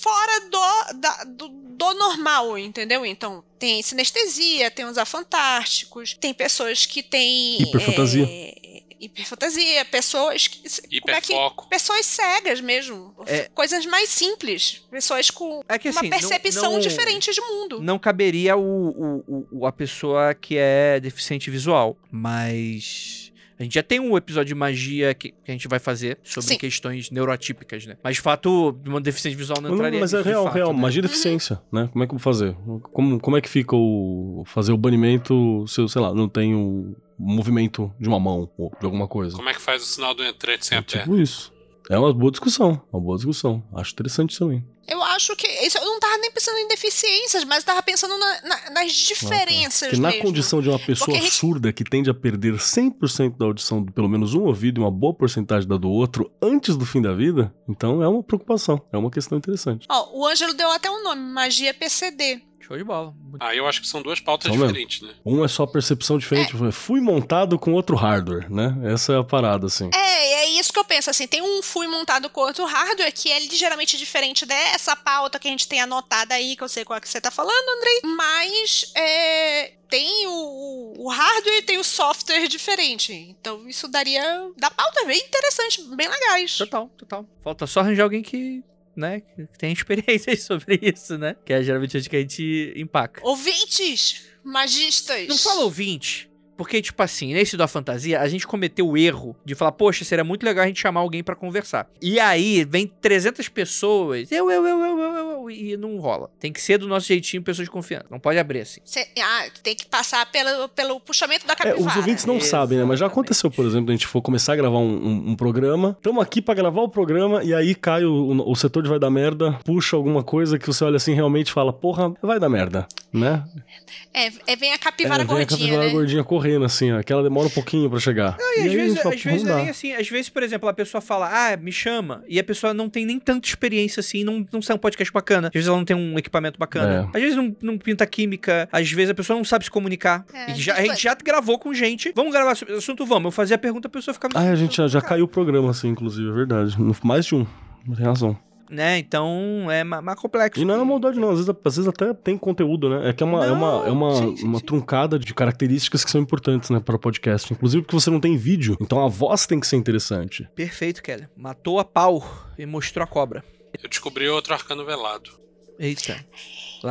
Speaker 3: fora do, da- do, do normal, entendeu? Então, tem sinestesia, tem os afantásticos, tem pessoas que têm.
Speaker 4: Hiperfantasia.
Speaker 3: é, hiperfantasia, pessoas que. como é que-
Speaker 5: Hiperfoco.
Speaker 3: Pessoas cegas mesmo.
Speaker 2: É.
Speaker 3: Coisas mais simples. Pessoas com
Speaker 2: É que,
Speaker 3: uma
Speaker 2: assim, não-
Speaker 3: percepção
Speaker 2: não-
Speaker 3: diferente de mundo.
Speaker 2: Não caberia o, o- o- a pessoa que é deficiente visual, mas. A gente já tem um episódio de magia que, que a gente vai fazer sobre
Speaker 3: Sim.
Speaker 2: questões neurotípicas, né? Mas de fato, uma deficiente visual não
Speaker 4: Não,
Speaker 2: entraria
Speaker 4: mas é
Speaker 2: de
Speaker 4: real,
Speaker 2: fato,
Speaker 4: real.
Speaker 2: né?
Speaker 4: Magia é deficiência, né? Como é que eu vou fazer? Como, como é que fica o. fazer o banimento se eu, sei lá, não tenho movimento de uma mão ou de alguma coisa?
Speaker 5: Como é que faz o sinal do entrante sem
Speaker 4: É
Speaker 5: a perna?
Speaker 4: tipo isso. É uma boa discussão. Uma boa discussão. Acho interessante também.
Speaker 3: Eu acho que. Isso, eu não tava nem pensando em deficiências, mas tava pensando na- na- nas diferenças
Speaker 4: Porque na
Speaker 3: mesmo.
Speaker 4: condição de uma pessoa
Speaker 3: gente-
Speaker 4: surda que tende a perder 100% da audição de pelo menos um ouvido e uma boa porcentagem da do outro antes do fim da vida, então é uma preocupação. É uma questão interessante.
Speaker 3: Ó, o Ângelo deu até um nome, magia PCD.
Speaker 2: Show de bola. Muito-
Speaker 5: Aí eu acho que são duas pautas
Speaker 4: São mesmo.
Speaker 5: diferentes, né?
Speaker 4: Um é só percepção diferente. Fui montado com outro hardware, né? Essa é a parada, assim.
Speaker 3: É, é isso que eu penso, assim, tem um fui montado com outro hardware que é ligeiramente diferente dessa pauta que a gente tem anotada aí, que eu sei qual é que você tá falando, Andrei, mas é, tem o, o hardware e tem o software diferente, então isso daria, da pauta bem interessante, bem legais.
Speaker 2: Total, total. Falta só arranjar alguém que, né, que tem experiências sobre isso, né? Que é geralmente onde que a gente empaca.
Speaker 3: Ouvintes, magistas.
Speaker 2: Não fala ouvinte. Porque, tipo assim, nesse da fantasia, a gente cometeu o erro de falar, poxa, seria muito legal a gente chamar alguém pra conversar. E aí, vem 300 pessoas, eu, eu, eu, eu, eu, eu, e não rola. Tem que ser do nosso jeitinho, pessoas de confiança. Não pode abrir assim.
Speaker 3: Cê- ah, tem que passar pelo, pelo puxamento da
Speaker 4: É,
Speaker 3: capivara.
Speaker 4: os ouvintes não sabem, né? Mas já aconteceu, por exemplo, a gente for começar a gravar um, um- um programa. Estamos aqui pra gravar o programa e aí cai o, o- o setor de vai dar merda, puxa alguma coisa que você olha assim realmente e fala, porra, vai dar merda, né?
Speaker 3: É, é bem a capivara
Speaker 4: é, vem a
Speaker 3: gordinha,
Speaker 4: capivara
Speaker 3: né?
Speaker 4: gordinha correndo, assim, ó, que ela demora um pouquinho pra chegar.
Speaker 2: E, às vezes,
Speaker 4: gente fala,
Speaker 2: às
Speaker 4: "Pô,
Speaker 2: vezes
Speaker 4: não
Speaker 2: é
Speaker 4: dá."
Speaker 2: nem assim. Às vezes, por exemplo, a pessoa fala, ah, me chama. E a pessoa não tem nem tanta experiência assim, não, não sai um podcast bacana. Às vezes ela não tem um equipamento bacana.
Speaker 4: É.
Speaker 2: Às vezes não, não pinta química. Às vezes a pessoa não sabe se comunicar.
Speaker 3: É,
Speaker 2: E já, a gente já gravou com gente. Vamos gravar sobre esse assunto? Vamos. Eu fazia a pergunta, a pessoa ficava.
Speaker 4: Ah, a gente já, já caiu o programa, assim, inclusive, é verdade. Mais de um. Tem razão.
Speaker 2: Né? Então é ma- mais complexo.
Speaker 4: E não é uma maldade, não. Às vezes, às vezes até tem conteúdo, né? É que é uma, é uma, é uma,
Speaker 2: Não, sim, sim,
Speaker 4: uma
Speaker 2: sim.
Speaker 4: truncada de características que são importantes, né, para o podcast. Inclusive porque você não tem vídeo. Então a voz tem que ser interessante.
Speaker 2: Perfeito, Kelly. Matou a pau e mostrou a cobra.
Speaker 5: Eu descobri outro arcano velado.
Speaker 2: Eita.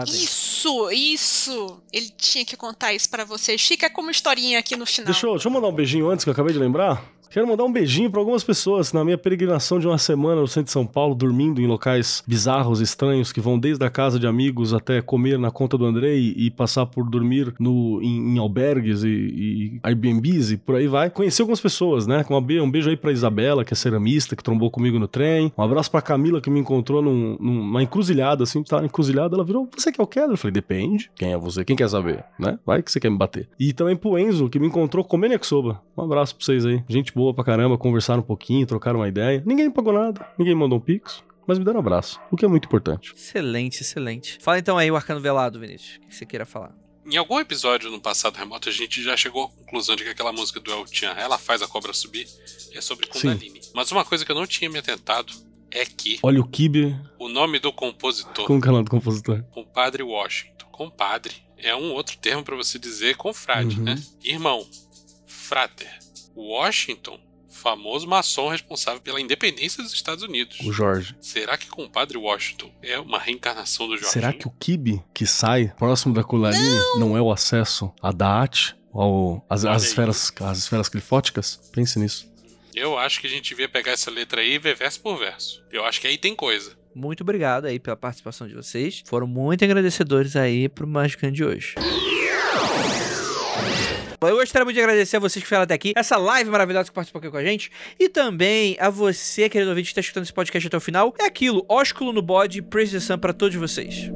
Speaker 3: Isso, isso. Ele tinha que contar isso pra vocês. Fica como historinha aqui no final.
Speaker 4: Deixa eu, deixa eu mandar um beijinho antes que eu acabei de lembrar. Quero mandar um beijinho pra algumas pessoas na minha peregrinação de uma semana no centro de São Paulo, dormindo em locais bizarros, estranhos, que vão desde a casa de amigos até comer na conta do Andrei e passar por dormir no, em, em albergues e, e Airbnbs e por aí vai. Conheci algumas pessoas, né? Um be- um beijo aí pra Isabela, que é ceramista, que trombou comigo no trem. Um abraço pra Camila, que me encontrou num- numa encruzilhada, assim, tava encruzilhada. Ela virou, você quer o Keller? Eu falei, depende. Quem é você? Quem quer saber, né? Vai que você quer me bater. E também pro Enzo, que me encontrou comendo yakisoba. Um abraço pra vocês aí. Gente boa pra caramba, conversaram um pouquinho, trocaram uma ideia. Ninguém pagou nada, ninguém mandou um pix, mas me deram um abraço, o que é muito importante.
Speaker 2: Excelente, excelente. Fala então aí o arcano velado, Vinícius. O que você queira falar?
Speaker 5: Em algum episódio no passado remoto, a gente já chegou à conclusão de que aquela música do El Chan, ela faz a cobra subir, é sobre Kundalini. Mas uma coisa que eu não tinha me atentado é que
Speaker 4: Olha o Kibe,
Speaker 5: o nome do compositor,
Speaker 4: como que é o nome do compositor?
Speaker 5: compadre Washington. compadre. É um outro termo para você dizer confrade,
Speaker 4: Uhum.
Speaker 5: né? Irmão, frater. Washington, famoso maçom responsável pela independência dos Estados Unidos.
Speaker 4: O Jorge.
Speaker 5: Será que compadre Washington é uma reencarnação do Jorginho?
Speaker 4: Será que o Kibe que sai próximo da Culaline não. é o acesso a Daat? Ao, as
Speaker 5: aí.
Speaker 4: esferas, as esferas clifóticas? Pense nisso.
Speaker 5: Eu acho que a gente devia pegar essa letra aí e ver verso por verso. Eu acho que aí tem coisa.
Speaker 1: Muito obrigado aí pela participação de vocês. Foram muito agradecedores aí pro Magicando de hoje.
Speaker 2: Eu gostaria muito de agradecer a vocês que ficaram até aqui, essa live maravilhosa que participou aqui com a gente, e também a você, querido ouvinte, que está escutando esse podcast até o final. É aquilo, ósculo no bode, praise the sun pra todos vocês.